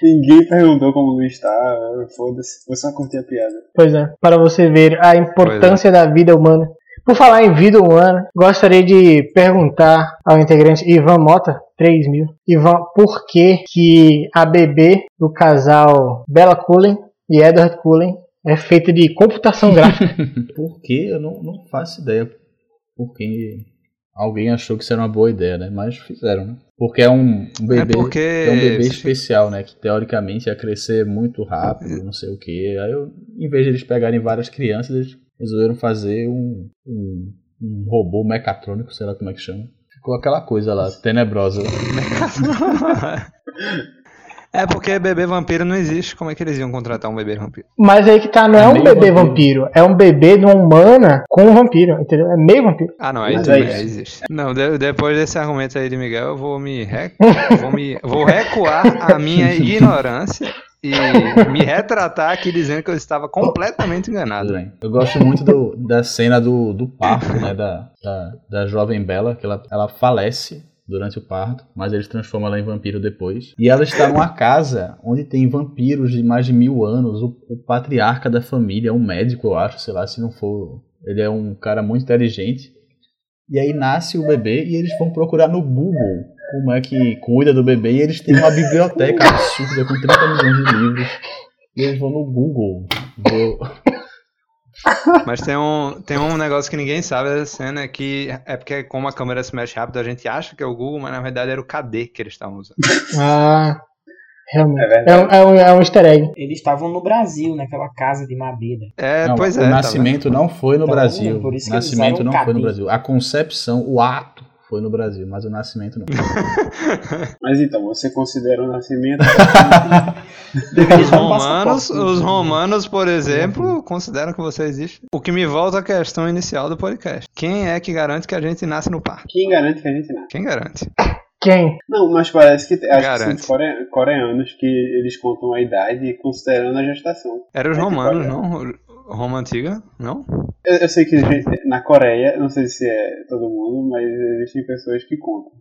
Ninguém perguntou como o Luiz tá. Foda-se. Vou só curtir a piada. Pois é, para você ver a importância da vida humana. Por falar em vida humana, gostaria de perguntar ao integrante Ivan Mota, 3 mil. Ivan, por que, que a bebê do casal Bella Cullen e Edward Cullen é feita de computação gráfica? Por que? Eu não, não faço ideia. Porque alguém achou que isso era uma boa ideia, né? Mas fizeram, né? Porque é um um bebê, É porque- é um bebê especial, né? Que teoricamente ia crescer muito rápido, não sei o que. Aí, eu, em vez de eles pegarem várias crianças, eles resolveram fazer um, um, um robô mecatrônico, sei lá como é que chama. Ficou aquela coisa lá, tenebrosa. É porque bebê vampiro não existe. Como é que eles iam contratar um bebê vampiro? Mas aí que tá, não é, É um bebê vampiro. vampiro, é um bebê de uma humana com um vampiro, entendeu? É meio vampiro. Ah, não, aí Mas tudo é existe. Não, de- depois desse argumento aí de Miguel, eu vou me, re- vou me vou recuar a minha ignorância e me retratar aqui dizendo que eu estava completamente enganado. Eu gosto muito do- da cena do, do parto, né? Da, da, da jovem Bela, que ela, ela falece durante o parto, mas eles transformam ela em vampiro depois. E ela está numa casa onde tem vampiros de mais de mil anos. O, o patriarca da família é um médico, eu acho, sei lá, se não for. Ele é um cara muito inteligente. E aí nasce o bebê e eles vão procurar no Google como é que cuida do bebê. E eles têm uma biblioteca absurda com 30 milhões de livros. E eles vão no Google ver, Mas tem um, tem um negócio que ninguém sabe dessa cena, que é porque como a câmera se mexe rápido, a gente acha que é o Google, mas na verdade era o KD que eles estavam usando. Ah, realmente. É É, um, é, um, é um easter egg. Eles estavam no Brasil, naquela casa de madeira. É, Não, pois o é. tá nascimento não foi no Então, Brasil. por isso O que eles nascimento não foi no KD. Brasil. A concepção, o ato foi no Brasil, mas o nascimento não. Mas então, você considera o nascimento. Os romanos, os romanos, por exemplo, consideram que você existe. O que me volta à questão inicial do podcast. Quem é que garante que a gente nasce no parque? Quem garante que a gente nasce? Quem garante? Quem? Não, mas parece que acho que são Garante. os core- coreanos que eles contam a idade considerando a gestação. Eram os É que romanos, não? Roma antiga, não? Eu, eu sei que gente- na Coreia, não sei se é todo mundo, mas existem pessoas que contam.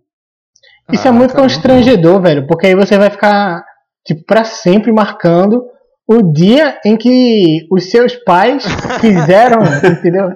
Isso Ah, é muito caramba. constrangedor, velho, porque aí você vai ficar, tipo, pra sempre marcando o dia em que os seus pais fizeram, entendeu?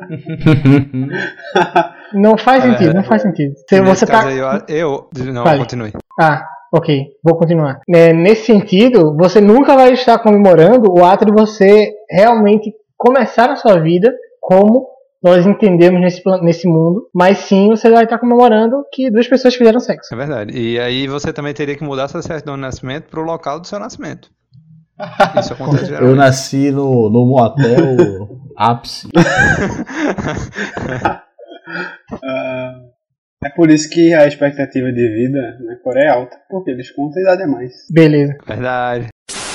Não faz É, sentido, não faz sentido. Se você tá. aí, eu, eu- Não, Fale. continue. Ah, ok, vou continuar. É, nesse sentido, você nunca vai estar comemorando o ato de você realmente começar a sua vida como nós entendemos nesse, nesse mundo, mas sim você vai estar comemorando que duas pessoas fizeram sexo. É verdade. E aí você também teria que mudar sua certidão de nascimento pro local do seu nascimento. Isso acontece Eu nasci no, no motel ápice. Ah, é por isso que a expectativa de vida na Coreia é alta, porque eles contam a idade a mais. Beleza. Verdade.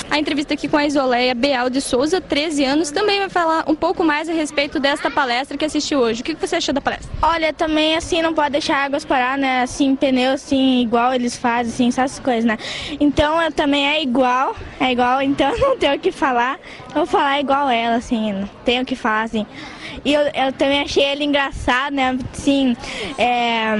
A entrevista aqui com a Isoleia Beal de Souza, 13 anos, também vai falar um pouco mais a respeito desta palestra que assistiu hoje. O que você achou da palestra? Olha, também assim, não pode deixar águas parar, né? Assim, pneu assim, igual eles fazem, assim, essas coisas, né? Então eu também é igual, é igual, então não tenho o que falar. Eu vou falar igual ela, assim, não tenho o que falar, assim. E eu, eu também achei ele engraçado, né? Assim, é...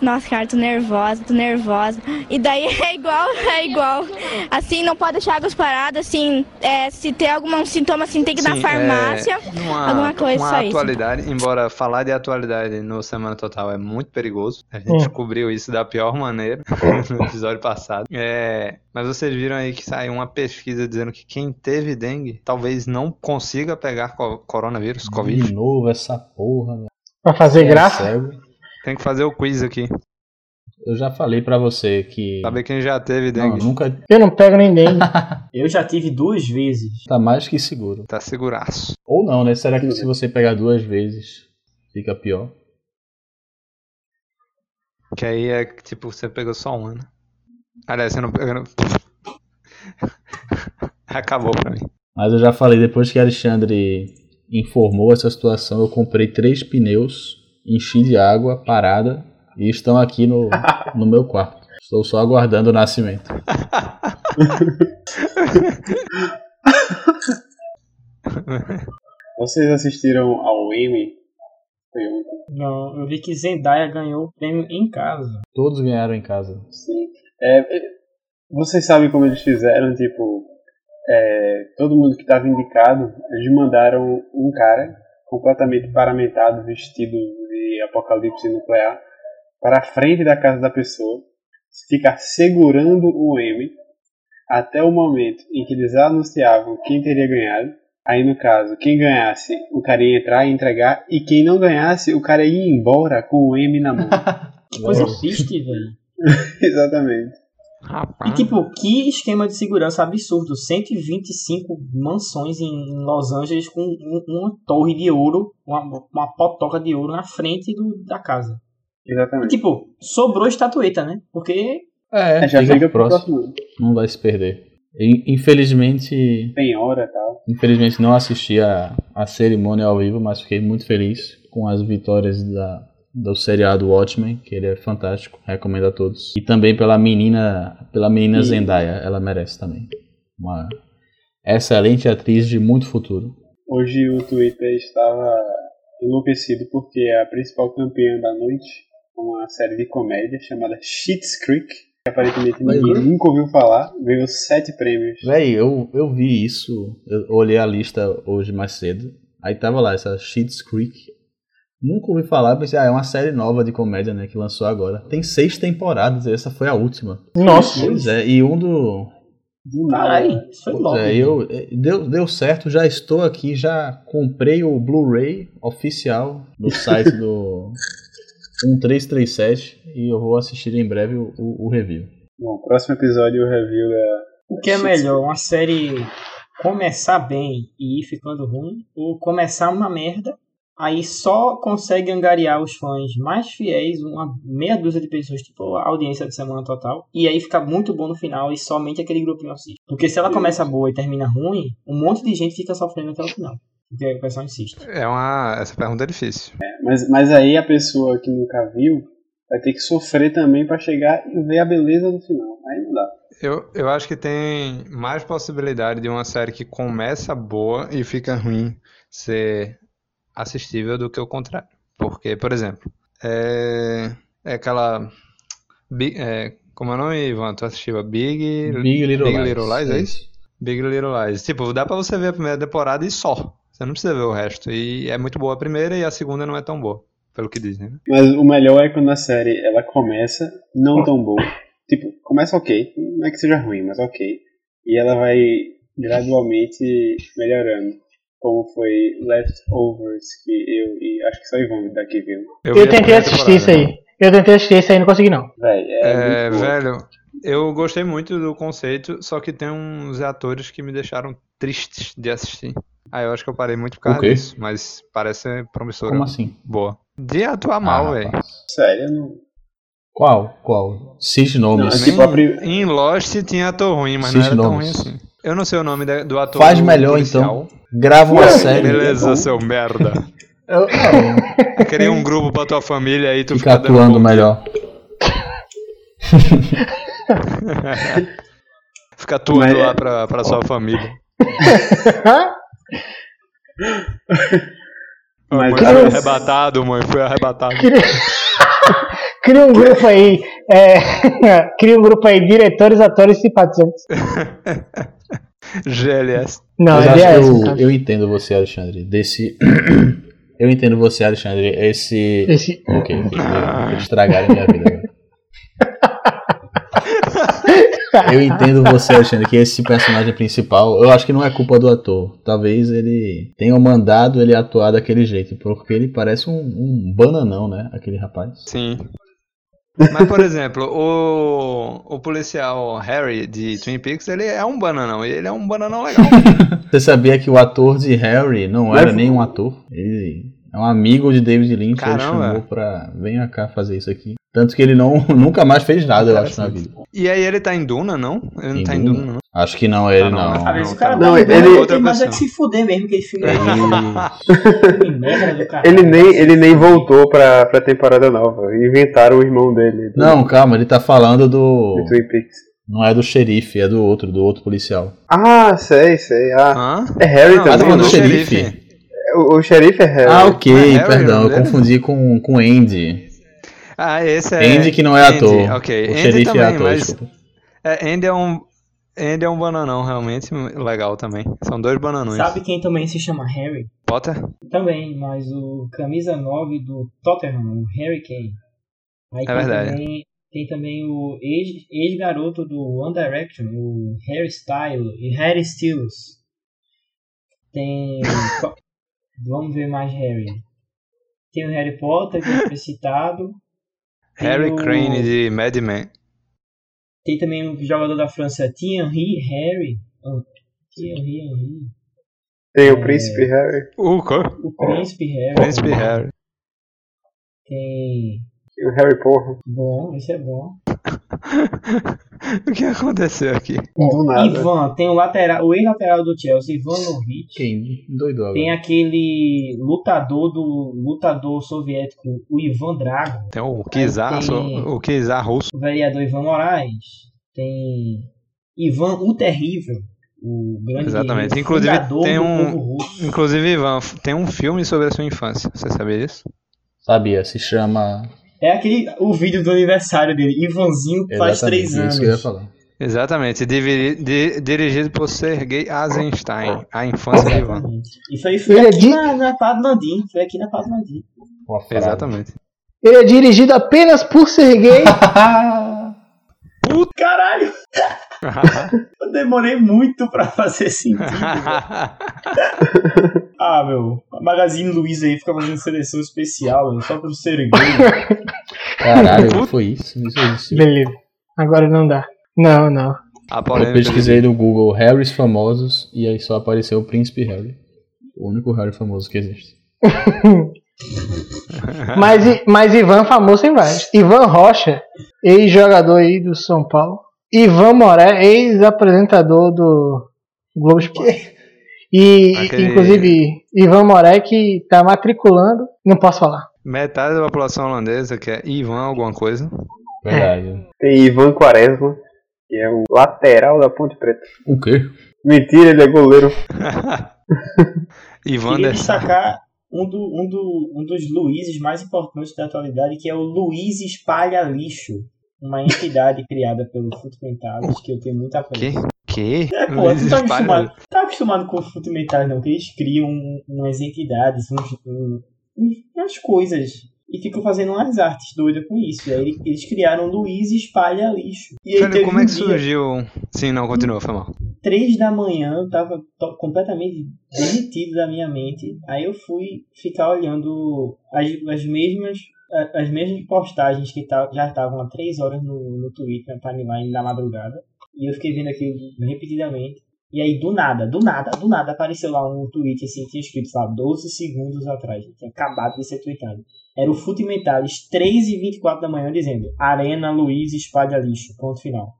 Nossa, cara, tô nervosa, tô nervosa. E daí é igual, é igual. Assim, não pode deixar águas paradas, assim, é, se tem algum sintoma, assim, tem que ir na Sim, farmácia, é, uma, alguma coisa, uma só isso. atualidade, embora falar de atualidade no Semana Total é muito perigoso. A gente Hum. descobriu isso da pior maneira no episódio passado. É, mas vocês viram aí que saiu uma pesquisa dizendo que quem teve dengue talvez não consiga pegar co- coronavírus, De novo essa porra, velho. Pra fazer É graça. cego. Tem que fazer o quiz aqui. Eu já falei pra você que. Saber quem já teve Não, dengue. nunca Eu não pego nem dengue. Eu já tive duas vezes. tá mais que seguro. Tá seguraço. Ou não, né? Será que se você pegar duas vezes fica pior? Que aí é que, tipo, você pegou só uma, né? Aliás, você não pegou. não- Acabou pra mim. Mas eu já falei, depois que Alexandre informou essa situação, eu comprei três pneus, enchi de água, parada, e estão aqui no, no meu quarto. Estou só aguardando o nascimento. Vocês assistiram ao Emmy? Não, eu vi que Zendaya ganhou o prêmio em casa. Todos ganharam em casa. Sim. É, é, vocês sabem como eles fizeram, tipo, é, todo mundo que estava indicado, eles mandaram um cara completamente paramentado, vestido de apocalipse nuclear, para a frente da casa da pessoa, ficar segurando o M até o momento em que eles anunciavam quem teria ganhado. Aí, no caso, quem ganhasse, o cara ia entrar e entregar, e quem não ganhasse, o cara ia embora com o M na mão. Que coisa triste, velho. Exatamente. Rapaz. E tipo, que esquema de segurança absurdo. 125 mansões em em Los Angeles com um- uma torre de ouro, uma, uma potoca de ouro na frente do- da casa. E Exatamente. tipo, sobrou estatueta, né? Porque É, É, já pro próximo. próximo. Não vai se perder. In- Infelizmente, Tem hora e tal. infelizmente não assisti a, a cerimônia ao vivo, mas fiquei muito feliz com as vitórias da, do seriado Watchmen, que ele é fantástico, recomendo a todos. E também pela menina, pela menina E- Zendaya, ela merece também. Uma excelente atriz de muito futuro. Hoje o Twitter estava enlouquecido porque a principal campeã da noite, uma série de comédia chamada Schitt's Creek, que aparentemente ninguém eu- nunca ouviu falar, ganhou sete prêmios. Véi, eu, eu vi isso, eu olhei a lista hoje mais cedo, aí tava lá, essa Schitt's Creek. Nunca ouvi falar, pensei, ah, é uma série nova de comédia, né, que lançou agora. Tem seis temporadas, e essa foi a última. Nossa. Pois é, e um, do, Do Caralho, foi logo. É, eu, é, deu, deu certo, já estou aqui, já comprei o Blu-ray oficial no site do 1337 e eu vou assistir em breve o, o, o review. Bom, próximo episódio o review da. O que é melhor, uma série começar bem e ir ficando ruim, ou começar uma merda, aí só consegue angariar os fãs mais fiéis, uma meia dúzia de pessoas, tipo a audiência de semana total, e aí fica muito bom no final e somente aquele grupinho assiste. Porque se ela começa boa e termina ruim, um monte de gente fica sofrendo até o final. Porque o pessoal insiste. É uma. Essa pergunta é difícil. Mas, mas aí a pessoa que nunca viu vai ter que sofrer também pra chegar e ver a beleza do final. Aí não dá. Eu, eu acho que tem mais possibilidade de uma série que começa boa e fica ruim ser assistível do que o contrário. Porque, por exemplo, é, é aquela. Big- é, como é o nome, Ivan? Tu assistiu a Big, Big Little Big Lies, Little Lies, é é isso? Big Little Lies. Tipo, dá pra você ver a primeira temporada e só. Você não precisa ver o resto. E é muito boa a primeira e a segunda não é tão boa, pelo que dizem, né? Mas o melhor é quando a série ela começa não tão boa. Tipo, começa ok, não é que seja ruim, mas ok. E ela vai gradualmente melhorando. Como foi Leftovers, que eu e acho que só Ivan daqui viu. Eu, a tentei assistir isso aí. Eu tentei assistir isso aí e não consegui não. Véi, é, É, velho, eu gostei muito do conceito, só que tem uns atores que me deixaram tristes de assistir. Aí eu acho que eu parei muito por causa O quê? disso, mas parece ser promissora. Como assim? Boa. De atuar mal, Ah, velho. rapaz. Sério, eu não. Qual? Qual? Cite nomes. Não, é tipo a pri- Em Lost tinha ator ruim, mas Cite não era tão nomes. ruim assim. Eu não sei o nome da- do ator Faz melhor então. Grava uma Ué, série. Beleza, seu merda. Eu, Cria um grupo pra tua família aí, tu fica fica atuando melhor. Fica atuando Mas- lá pra, pra sua família. Mas mãe, cara, foi arrebatado, mãe, foi arrebatado. Cria um grupo aí. é, cria um grupo aí, diretores, atores e simpatizantes. GLS. Não, Mas é eu, eu entendo você, Alexandre. Desse. eu entendo você, Alexandre. Esse. Esse- Ok, ok. Vou estragar a minha vida agora. Eu entendo você, Alexandre, que esse personagem principal, eu acho que não é culpa do ator. Talvez ele tenha mandado ele atuar daquele jeito, porque ele parece um, um bananão, né? Aquele rapaz. Sim. Mas, por exemplo, o, o policial Harry de Twin Peaks, ele é um bananão. E ele é um bananão legal. Você sabia que o ator de Harry não era nem um ator? Ele é um amigo de David Lynch, ele Caramba. chamou pra. Venha cá fazer isso aqui. Tanto que ele não, nunca mais fez nada, eu acho, na vida. E aí ele tá em Duna, não? Ele não Em tá em Duna? Duna, não. Acho que não é ele, Ah, não, não. Às vezes não, o cara tá Não, tá ele- ele outra tem mais é que se fuder mesmo, que é Ele- que merda do caralho. Ele nem, ele nem voltou pra, pra temporada nova. Inventaram o irmão dele. do- Não, calma, ele tá falando do. do Twin Peaks. Não é do xerife, é do outro, do outro policial. Ah, sei, sei. Ah, Hã? é Harry Não, tá também. falando do não? xerife? O, o xerife é Harry. Ah, ok, Não é Harry, perdão, eu dele? confundi com, com Andy. Ah, esse é. Andy que não é Andy, ator. Ok, O Andy xerife também, é ator, mas desculpa. é, Andy é um. Andy é um bananão, realmente legal também. São dois bananões. Sabe quem também se chama Harry? Potter? Também, mas o camisa 9 do Tottenham, o Harry Kane. Aí É tem verdade. Também, tem também o ex- ex-garoto do One Direction, o Harry Styles e Harry Styles. Tem. Vamos ver mais Harry. Tem o Harry Potter, que foi citado. Tem Harry o- Crane de Mad Men. Tem também um jogador da França, Thierry Harry. Oh, Thierry Henry. Tem É. o príncipe Harry O quê? O Príncipe Harry. Príncipe Harry. Tem. e o Harry Porra. Bom, esse é bom. o que aconteceu aqui? Do nada. Ivan, tem o lateral, o ex-lateral do Chelsea, Ivan Lovic. Quem? Doido agora. Tem aquele lutador do lutador soviético, o Ivan Drago. Tem o Kizar, tem- o Kizar russo. O vereador Ivan Moraes. Tem Ivan o Terrível, o grande Exatamente. Inclusive, tem um-. Inclusive, Ivan, tem um filme sobre a sua infância. Você sabia disso? Sabia, se chama. É aquele o vídeo do aniversário dele. Ivanzinho faz Exatamente, três isso anos. que eu ia falar. Exatamente. Dividi- di- dirigido por Sergei Eisenstein. A infância de Ivan. Exatamente. Isso aí foi Ele é aqui de- na, na Padlandim. Foi aqui na frase. Exatamente. Ele é dirigido apenas por Sergei. Puta caralho! Eu demorei muito pra fazer sentido. ah, meu. A Magazine Luiza aí fica fazendo seleção especial, meu, só pro ser gay. Caralho, foi isso? Isso. Beleza. Agora não dá. Não, não. A Eu pesquisei no Google Harrys famosos e aí só apareceu o Príncipe Harry. O único Harry famoso que existe. Mas, mas Ivan famoso tem vários. Ivan Rocha, ex-jogador aí do São Paulo. Ivan Moré, ex-apresentador do Globo Esporte. E, Aquele- inclusive, Ivan Moré que tá matriculando. Não posso falar. Metade da população holandesa, que é Ivan alguma coisa. Verdade. Tem Ivan Quaresma, que é o lateral da Ponte Preta. O quê? Mentira, ele é goleiro. Ivan Queria destacar um, do, um, do, um dos Luizes mais importantes da atualidade, que é o Luiz Espalha Lixo. Uma entidade criada pelo Fundamentais, que eu tenho muita Que? apreço. Que? É, pô, tu tá acostumado, tá acostumado com o Fundamentais, não? Que eles criam umas entidades, uns, um- umas coisas. E ficam fazendo umas artes doidas com isso. E aí eles criaram Luiz Espalha Lixo. E como é um que dia- surgiu? Sim, não, continua, foi mal. três da manhã, eu tava completamente derretido da minha mente. Aí eu fui ficar olhando as, as mesmas as mesmas postagens que ta- já estavam há três horas no, no Twitter, na timeline da madrugada. E eu fiquei vendo aquilo repetidamente. E aí, do nada, do nada, do nada, apareceu lá um tweet assim, tinha escrito, lá, 12 segundos atrás. Tinha acabado de ser tweetado. Era o Futimentalis, 3 e 24 da manhã, dizendo Arena Luiz espalha lixo. Ponto final.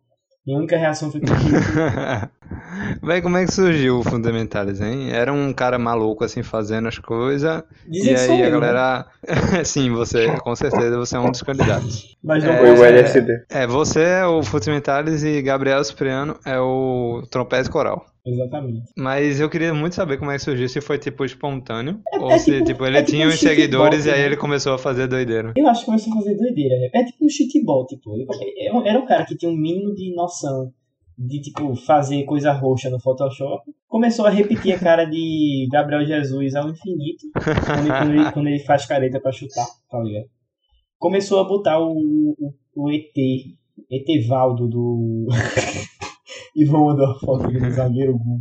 Minha única reação foi Véi, como é que surgiu o Fundamentalis, hein? Era um cara maluco assim fazendo as coisas. E aí a né? galera. Sim, você, com certeza, você é um dos candidatos. Mas não é, Foi o LSD. É, você é o Fundamentalis e Gabriel Cipriano é o trompete coral. Exatamente. Mas eu queria muito saber como é que surgiu, se foi tipo espontâneo, É- ou é se tipo- tipo, ele é tipo tinha um uns seguidores e aí né? ele começou a fazer doideira. Eu acho que começou a fazer doideira, né? É tipo um shitball, tipo. Ele- Era um cara que tinha um mínimo de noção de, tipo, fazer coisa roxa no Photoshop. Começou a repetir a cara de Gabriel Jesus ao infinito, quando, quando ele, quando ele faz careta pra chutar, tá ligado? Começou a botar o, o, o ET, Etevaldo do... Ivan mandou a foto do zagueiro Gu.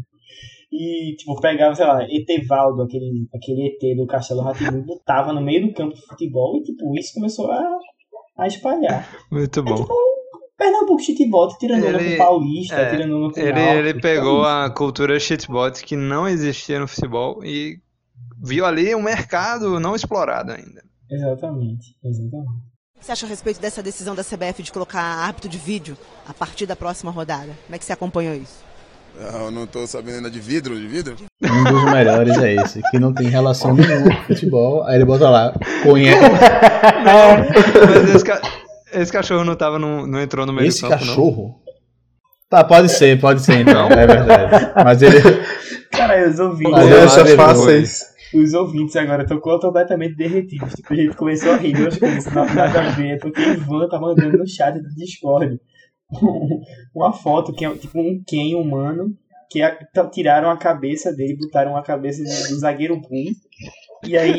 E, tipo, pegava, sei lá, Etevaldo, aquele, aquele ET do Castelo Ratimbu, botava no meio do campo de futebol e, tipo, isso começou a, a espalhar. Muito bom. Pernambuco Shitbot, tirando Ele- com Paulista, é, tirando onda com Ele, ele tipo, pegou a cultura shitbot que não existia no futebol e viu ali um mercado não explorado ainda. Exatamente, exatamente. O que você acha a respeito dessa decisão da CBF de colocar árbitro de vídeo a partir da próxima rodada? Como é que você acompanhou isso? Eu não tô sabendo ainda de vidro, de vidro? Um dos melhores é esse, que não tem relação nenhuma com futebol. Aí ele bota lá, conhece. Mas esse, ca- esse cachorro não tava no, não entrou no meio Esse do campo, cachorro? Tá, pode ser, pode ser então, é verdade. Mas ele. Cara, os ouvintes. Mas eu Mudanças acho fáceis. Os ouvintes agora estão completamente derretidos. Tipo, a gente começou a rir de umas coisas nada, a ver, porque Ivan tá mandando no chat do Discord uma foto que é tipo um Ken humano que tiraram a cabeça dele, botaram a cabeça do, do zagueiro Boom. E aí,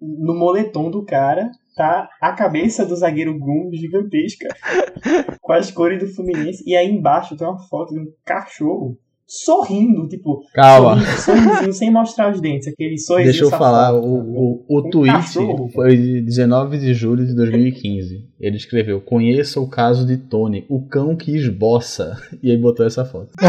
no moletom do cara, tá a cabeça do zagueiro Gum gigantesca, com as cores do Fluminense. E aí embaixo tem uma foto de um cachorro sorrindo, tipo, Calma. sorrindo, sorrisinho, sem mostrar os dentes, aquele sorrisinho Deixa eu falar, o, o, o Um tweet cachorro. foi de 19 de julho de 2015. Ele escreveu: Conheça o caso de Tony, o cão que esboça. E aí botou essa foto.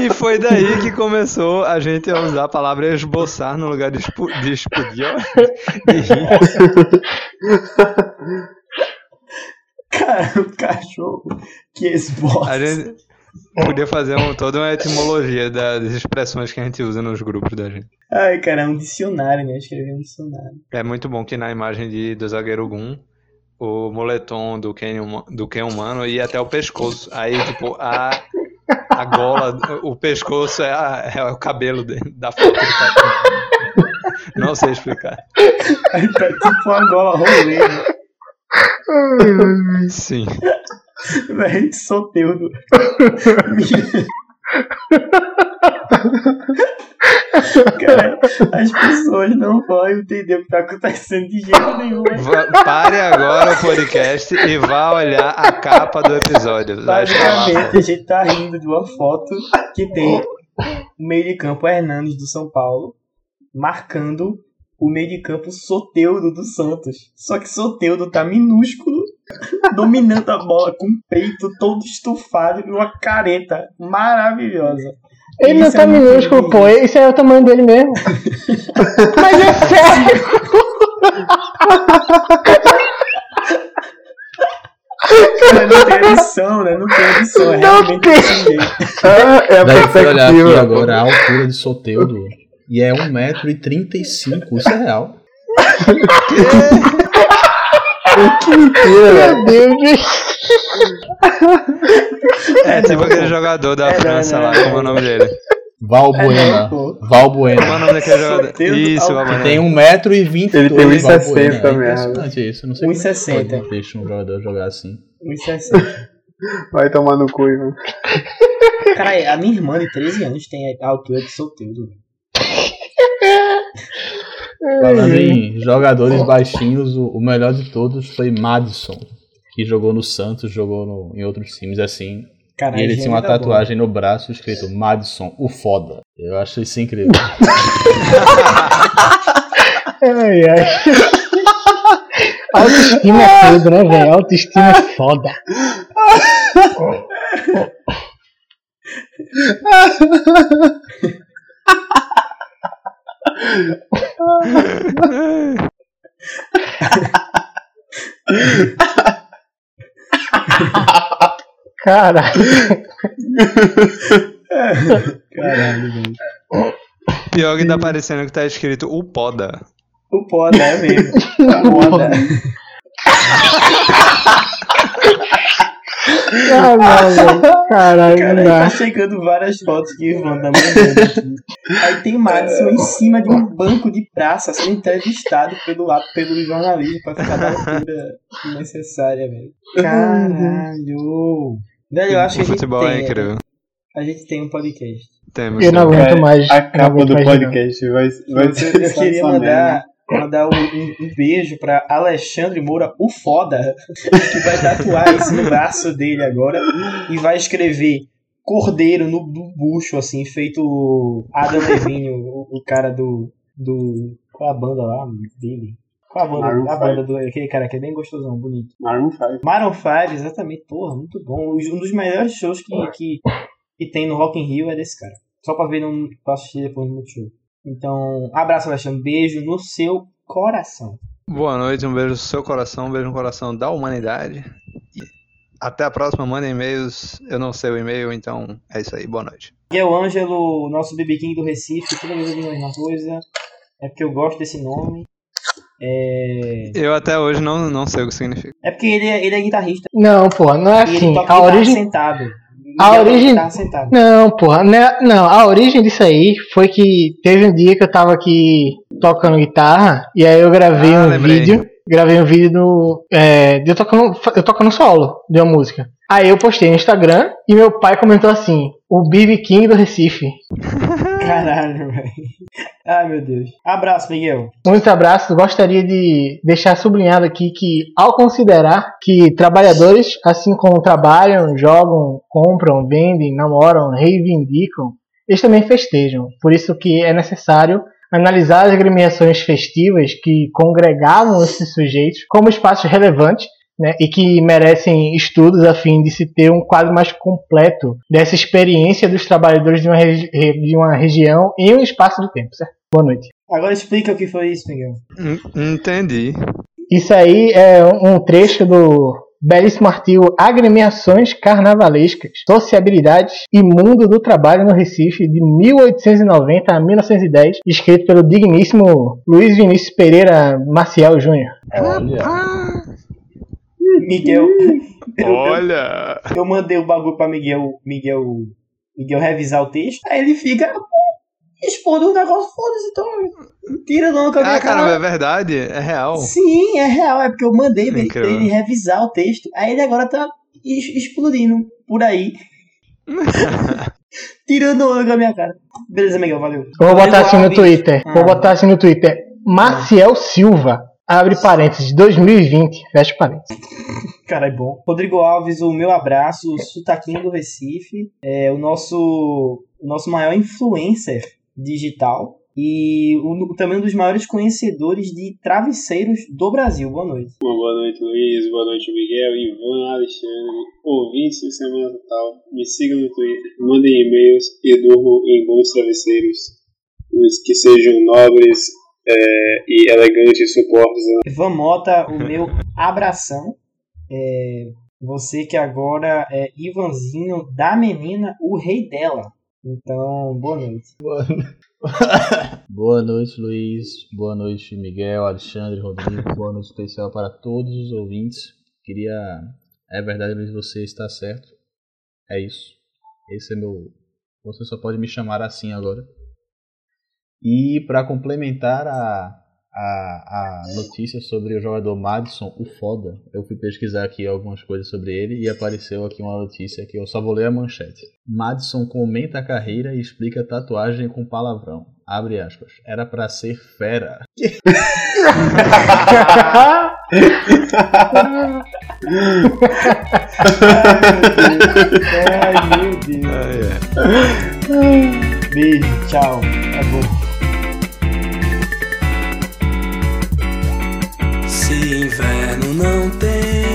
E foi daí que começou a gente a usar a palavra esboçar no lugar de, expu, de explodir, ó, de rir. Cara, o cachorro que esboça. A gente podia fazer um, toda uma etimologia das expressões que a gente usa nos grupos da gente. Ai, cara, é um dicionário, né? Escrevi um dicionário. É muito bom que na imagem de, do zagueiro Gum, o moletom do Ken, do Ken humano ia até o pescoço. Aí, tipo, a, a gola, o pescoço é, a- é o cabelo dele, da foto ele tá com. Não sei explicar. Aí tá tipo uma gola rolê, né? Sim. Véi, soteudo. Cara, as pessoas não vão entender o que tá acontecendo de jeito nenhum. Pare agora o podcast e vá olhar a capa do episódio. Basicamente, a gente tá rindo de uma foto que tem o meio de campo Hernanes do São Paulo marcando o meio de campo Soteudo do Santos. Só que Soteudo tá minúsculo, dominando a bola com o peito todo estufado e uma careta maravilhosa. Ele não Isso tá é minúsculo, pô. Esse é o tamanho dele mesmo. Mas é sério. Cara, não tem edição, né? Não tem edição, é realmente assim mesmo. É a olhar aqui perspectiva. agora a altura de Soteudo e é 1,35m. Isso é real. Que mentira, Meu Deus. É tipo aquele jogador da França lá, como é o nome dele? Valbuena. pô. Valbuena. Como é o nome daquele jogador? Isso, Valbuena. Tem 1,20m. Ele tem 1,60 Valbuena. É mesmo. impressionante isso. Não sei como é que 1,60. pode deixar um jogador jogar assim. 1,60. Vai tomar no cu, Ivan. Cara, a minha irmã de 13 anos tem a altura de Soteudo. Falando em jogadores baixinhos, o, o melhor de todos foi Madison, que jogou no Santos, jogou no- em outros times assim. Cara, e ele tinha uma tá tatuagem no braço escrito Madison, o foda. Eu acho isso incrível. Ai, ai. Autoestima é tudo, né, velho? Autoestima é foda. Caralho. Caralho, velho. Pior que tá parecendo que tá escrito o Poda. O Poda é mesmo. O Poda. Ah, não. Caralho, Cara, tá chegando várias fotos que o Ivan mandando aqui. Aí tem Madison em cima de um banco de praça sendo entrevistado pelo, pelo jornalismo pra ficar da altura necessária, velho. Caralho. Velho, eu acho que a gente futebol tem, é incrível. A gente tem um podcast. Temos. Eu não aguento mais. A capa do podcast vai, vai Eu, ser eu queria mandar. Mandar um, um- um beijo pra Alexandre Moura, o foda, que vai tatuar isso no braço dele agora e vai escrever Cordeiro no, no bucho, assim, feito Adam Levine, o, o cara do, do. Qual é a banda lá dele? Qual a banda, Maroon a banda do. Aquele cara que é bem gostosão, bonito. Maroon 5. Maroon 5, exatamente, porra, muito bom. Um dos melhores shows que, que, que tem no Rock in Rio é desse cara. Só pra ver, no, pra assistir depois no Multishow. Então, abraço, Alexandre. Beijo no seu coração. Boa noite, um beijo no seu coração, um beijo no coração da humanidade. E até a próxima, mandem e-mails. Eu não sei o e-mail, então é isso aí. Boa noite. Miguel Ângelo, nosso BB King do Recife. Toda vez eu digo a mesma coisa. É porque eu gosto desse nome. É, Eu até hoje não, não sei o que significa. é porque ele é, ele é guitarrista. Não, porra, não é e ele assim. toca A origem. sentado. A origem- sentado. Não, porra, né- não, a origem disso aí foi que teve um dia que eu tava aqui tocando guitarra e aí eu gravei Ah, um lembrei. vídeo, gravei um vídeo do, é, de eu tocando, eu tocando solo de uma música. Aí eu postei no Instagram e meu pai comentou assim, o BB King do Recife. Caralho, velho. Ai, meu Deus. Abraço, Miguel. Muitos abraços, gostaria de deixar sublinhado aqui que ao considerar que trabalhadores, assim como trabalham, jogam, compram, vendem, namoram, reivindicam, eles também festejam. Por isso que é necessário analisar as agremiações festivas que congregavam esses sujeitos como espaços relevantes né, e que merecem estudos a fim de se ter um quadro mais completo dessa experiência dos trabalhadores de uma, regi- de uma região em um espaço de tempo, certo? Boa noite. Agora explica o que foi isso, Miguel. Hum, Entendi. Isso aí é um trecho do belíssimo artigo Agremiações Carnavalescas, Sociabilidades e Mundo do Trabalho no Recife, de 1890 a 1910, escrito pelo digníssimo Luiz Vinícius Pereira Maciel Júnior. Miguel. eu- Olha! Eu mandei o bagulho pra Miguel, Miguel, Miguel revisar o texto. Aí ele fica pô, expondo um negócio, foda-se, então. Tira não com a minha Ah, caramba, cara. é verdade? É real? Sim, é real, é porque eu mandei pra ele, pra ele revisar o texto. Aí ele agora tá explodindo por aí. Tirando onda com a minha cara. Beleza, Miguel, valeu. Eu vou botar assim no. Twitter. Vou Ah. botar assim no Twitter. Maciel Silva. Abre parênteses. 2020. Fecha parênteses. Cara, é bom. Rodrigo Alves, o meu abraço, o sotaquinho do Recife, é o nosso, o nosso maior influencer digital e o, também um dos maiores conhecedores de travesseiros do Brasil. Boa noite. Boa noite, Luiz. Boa noite, Miguel, Ivan, Alexandre, ouvintes do Semana Total. Me sigam no Twitter, mandem e-mails e durmam em bons travesseiros. Os que sejam nobres é, e elegantes suportes. Ivan Mota, o meu abração. É, você que agora é Ivanzinho da menina, o rei dela. Então, boa noite. Boa noite, Luiz. Boa noite, Miguel, Alexandre, Rodrigo. Boa noite especial para todos os ouvintes. Queria. É verdade, Luiz, você está certo. É isso. Esse é meu. Você só pode me chamar assim agora. E para complementar a, a, a notícia sobre o jogador Madison, o foda, eu fui pesquisar aqui algumas coisas sobre ele e apareceu aqui uma notícia que eu só vou ler a manchete. Madison comenta a carreira e explica a tatuagem com palavrão. Abre aspas. Era pra ser fera. Ai, meu Deus. Beijo, tchau. Tá bom. Inverno não tem